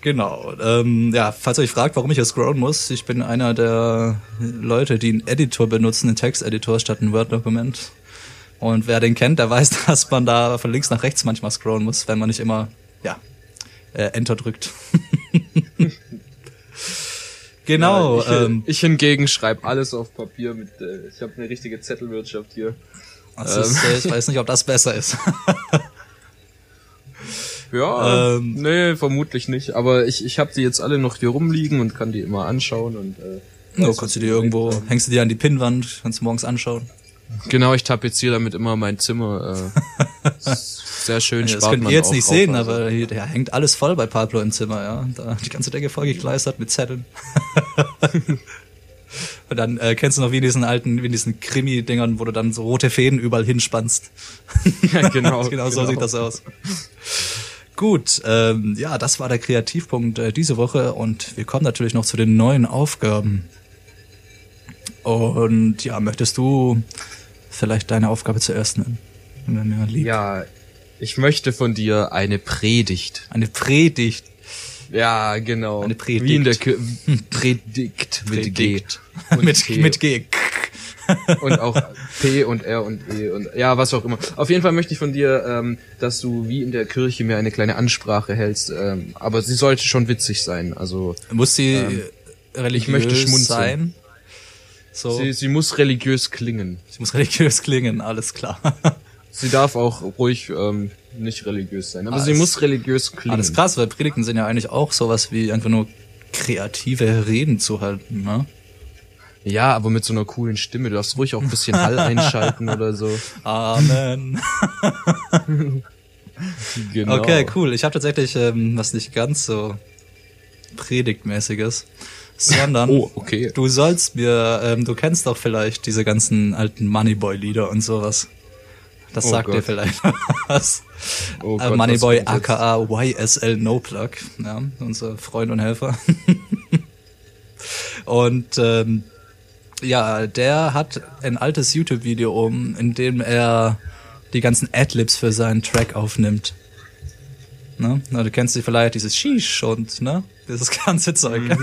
[SPEAKER 1] Genau. Ähm, ja, falls ihr euch fragt, warum ich hier scrollen muss, ich bin einer der Leute, die einen Editor benutzen, einen Texteditor statt ein Word-Dokument. Und wer den kennt, der weiß, dass man da von links nach rechts manchmal scrollen muss, wenn man nicht immer, ja, äh, Enter drückt. Genau.
[SPEAKER 2] Ja, ich,
[SPEAKER 1] ähm,
[SPEAKER 2] ich hingegen schreibe alles auf Papier mit, äh, ich habe eine richtige Zettelwirtschaft hier.
[SPEAKER 1] das ist, äh, ich weiß nicht, ob das besser ist.
[SPEAKER 2] Ja,
[SPEAKER 1] Ähm.
[SPEAKER 2] nee, vermutlich nicht. Aber ich, ich habe die jetzt alle noch hier rumliegen und kann die immer anschauen und äh,
[SPEAKER 1] Ja, kannst du
[SPEAKER 2] die
[SPEAKER 1] dir irgendwo,
[SPEAKER 2] denken.
[SPEAKER 1] hängst du dir an die Pinnwand, kannst du morgens anschauen.
[SPEAKER 2] Genau, ich tapeziere damit immer mein Zimmer. Äh, sehr schön,
[SPEAKER 1] Ja, das könnt ihr jetzt nicht
[SPEAKER 2] drauf,
[SPEAKER 1] sehen,
[SPEAKER 2] also.
[SPEAKER 1] aber hier, der hängt alles voll bei Pablo im Zimmer, ja. Da die ganze Decke vollgekleistert mit Zetteln. Und dann äh, kennst du noch wie in diesen alten, wie in diesen Krimi-Dingern, wo du dann so rote Fäden überall hinspannst.
[SPEAKER 2] Ja, genau,
[SPEAKER 1] genau, so
[SPEAKER 2] genau.
[SPEAKER 1] sieht das aus. Gut, ähm, ja, das war der Kreativpunkt äh, diese Woche und wir kommen natürlich noch zu den neuen Aufgaben. Und ja, möchtest du vielleicht deine Aufgabe zuerst nennen?
[SPEAKER 2] Ja, ich möchte von dir eine Predigt.
[SPEAKER 1] Eine Predigt.
[SPEAKER 2] Ja, genau.
[SPEAKER 1] Eine Predigt.
[SPEAKER 2] Wie in der Kir Predigt mit G.
[SPEAKER 1] Mit,
[SPEAKER 2] T.
[SPEAKER 1] mit G.
[SPEAKER 2] und auch P und R und E und ja, was auch immer. Auf jeden Fall möchte ich von dir, ähm, dass du wie in der Kirche mir eine kleine Ansprache hältst, ähm, aber sie sollte schon witzig sein. Also
[SPEAKER 1] Muss sie
[SPEAKER 2] Ähm.
[SPEAKER 1] religiös
[SPEAKER 2] Ich möchte schmunzeln.
[SPEAKER 1] sein. So,
[SPEAKER 2] Sie,
[SPEAKER 1] sie,
[SPEAKER 2] sie muss religiös klingen.
[SPEAKER 1] muss religiös klingen, alles klar.
[SPEAKER 2] Sie darf auch ruhig ähm, nicht religiös sein, aber
[SPEAKER 1] Alles-
[SPEAKER 2] sie muss religiös klingen.
[SPEAKER 1] Alles krass, weil Predigten sind ja eigentlich auch sowas wie einfach nur kreative Reden zu halten, ne?
[SPEAKER 2] Ja, aber mit so einer coolen Stimme. Du darfst ruhig auch ein bisschen Hall einschalten oder so.
[SPEAKER 1] Amen.
[SPEAKER 2] Genau.
[SPEAKER 1] Okay, cool. Ich habe tatsächlich ähm, was nicht ganz so predigtmäßiges, sondern
[SPEAKER 2] Oh, okay.
[SPEAKER 1] du sollst mir, ähm, du kennst doch vielleicht diese ganzen alten Moneyboy-Lieder und sowas. Das
[SPEAKER 2] Oh
[SPEAKER 1] sagt dir
[SPEAKER 2] Gott.
[SPEAKER 1] vielleicht was.
[SPEAKER 2] Oh
[SPEAKER 1] äh, Moneyboy aka YSL No Plug, ja, unser Freund und Helfer. und ähm, ja, der hat ein altes YouTube-Video um, in dem er die ganzen Adlibs für seinen Track aufnimmt. Ne? Na, du kennst sie vielleicht, dieses Sheesh und ne, dieses ganze Zeug.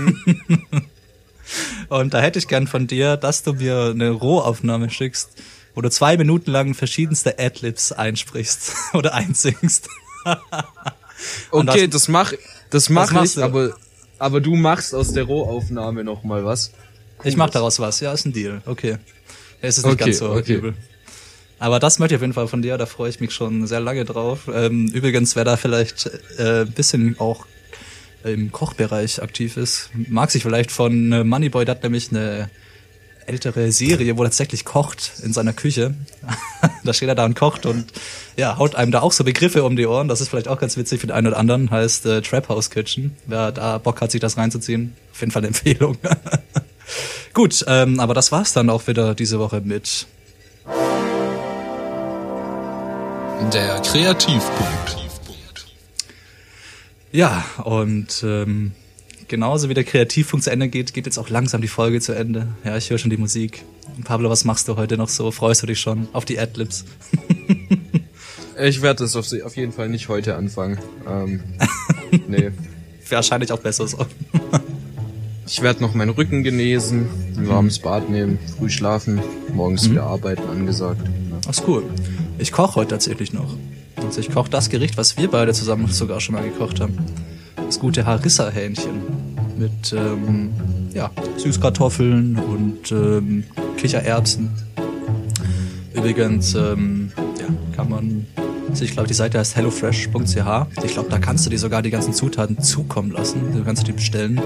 [SPEAKER 1] und da hätte ich gern von dir, dass du mir eine Rohaufnahme schickst, wo du zwei Minuten lang verschiedenste Adlibs einsprichst oder einsingst.
[SPEAKER 2] Okay,
[SPEAKER 1] das-
[SPEAKER 2] das mach, das mach
[SPEAKER 1] machst
[SPEAKER 2] ich,
[SPEAKER 1] du?
[SPEAKER 2] aber, aber du machst aus der Rohaufnahme noch mal was.
[SPEAKER 1] Ich mach daraus was, ja, ist ein Deal. Okay. Es ist nicht
[SPEAKER 2] Okay,
[SPEAKER 1] ganz so
[SPEAKER 2] okay.
[SPEAKER 1] übel. Aber das möchte ich auf jeden Fall von dir, da freue ich mich schon sehr lange drauf. Ähm, übrigens, wer da vielleicht äh, ein bisschen auch im Kochbereich aktiv ist, mag sich vielleicht von äh, Moneyboy, der hat nämlich eine ältere Serie, wo er tatsächlich kocht in seiner Küche. da steht er da und kocht und ja, haut einem da auch so Begriffe um die Ohren. Das ist vielleicht auch ganz witzig für den einen oder anderen. Heißt äh, Trap House Kitchen. Wer da Bock hat, sich das reinzuziehen, auf jeden Fall eine Empfehlung. Gut, ähm, aber das war's dann auch wieder diese Woche mit
[SPEAKER 3] Der Kreativpunkt.
[SPEAKER 1] Ja, und ähm, genauso wie der Kreativpunkt zu Ende geht, geht jetzt auch langsam die Folge zu Ende. Ja, ich höre schon die Musik. Pablo, was machst du heute noch so? Freust du dich schon auf die Adlibs?
[SPEAKER 2] Ich werde das auf, auf jeden Fall nicht heute anfangen. Ähm, nee.
[SPEAKER 1] Wahrscheinlich auch besser so.
[SPEAKER 2] Ich werde noch meinen Rücken genesen, ein warmes Bad nehmen, früh schlafen, morgens wieder arbeiten angesagt.
[SPEAKER 1] Ach, ist cool. Ich koche heute tatsächlich noch. Also ich koche das Gericht, was wir beide zusammen sogar schon mal gekocht haben. Das gute Harissa-Hähnchen. Mit ähm, ja, Süßkartoffeln und ähm, Kichererbsen. Übrigens, ähm, ja, kann man ich glaube, die Seite heißt hellofresh.ch. Ich glaube, da kannst du dir sogar die ganzen Zutaten zukommen lassen. Du kannst die bestellen.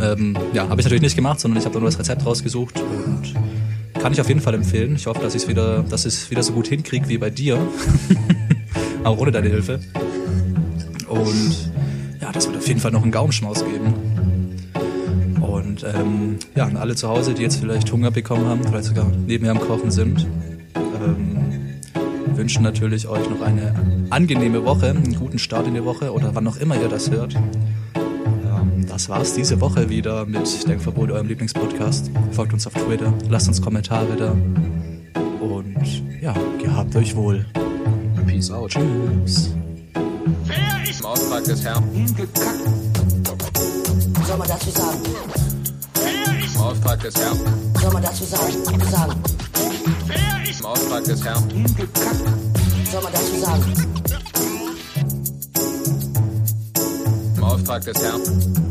[SPEAKER 1] Ähm, ja, habe ich natürlich nicht gemacht, sondern ich habe nur das Rezept rausgesucht und kann ich auf jeden Fall empfehlen. Ich hoffe, dass ich es wieder, dass ich es wieder so gut hinkriege wie bei dir. Auch ohne deine Hilfe. Und ja, das wird auf jeden Fall noch einen Gaumenschmaus geben. Und ähm, ja, an alle zu Hause, die jetzt vielleicht Hunger bekommen haben, vielleicht sogar nebenher am Kochen sind, ähm, wünschen natürlich euch noch eine angenehme Woche, einen guten Start in die Woche oder wann auch immer ihr das hört. Ähm, das war's diese Woche wieder mit Denkverbot, eurem Lieblingspodcast. Folgt uns auf Twitter, lasst uns Kommentare da. Und ja, gehabt euch wohl.
[SPEAKER 2] Peace out.
[SPEAKER 1] Tschüss.
[SPEAKER 3] Im Auftrag des Herrn.
[SPEAKER 4] Hingekackt.
[SPEAKER 5] Soll man dazu sagen?
[SPEAKER 3] Im Auftrag des Herrn.
[SPEAKER 5] Soll man dazu sagen? Sagen.
[SPEAKER 3] Im Auftrag des Herrn.
[SPEAKER 4] Hingekackt.
[SPEAKER 5] Soll man dazu sagen?
[SPEAKER 3] Im Auftrag des Herrn.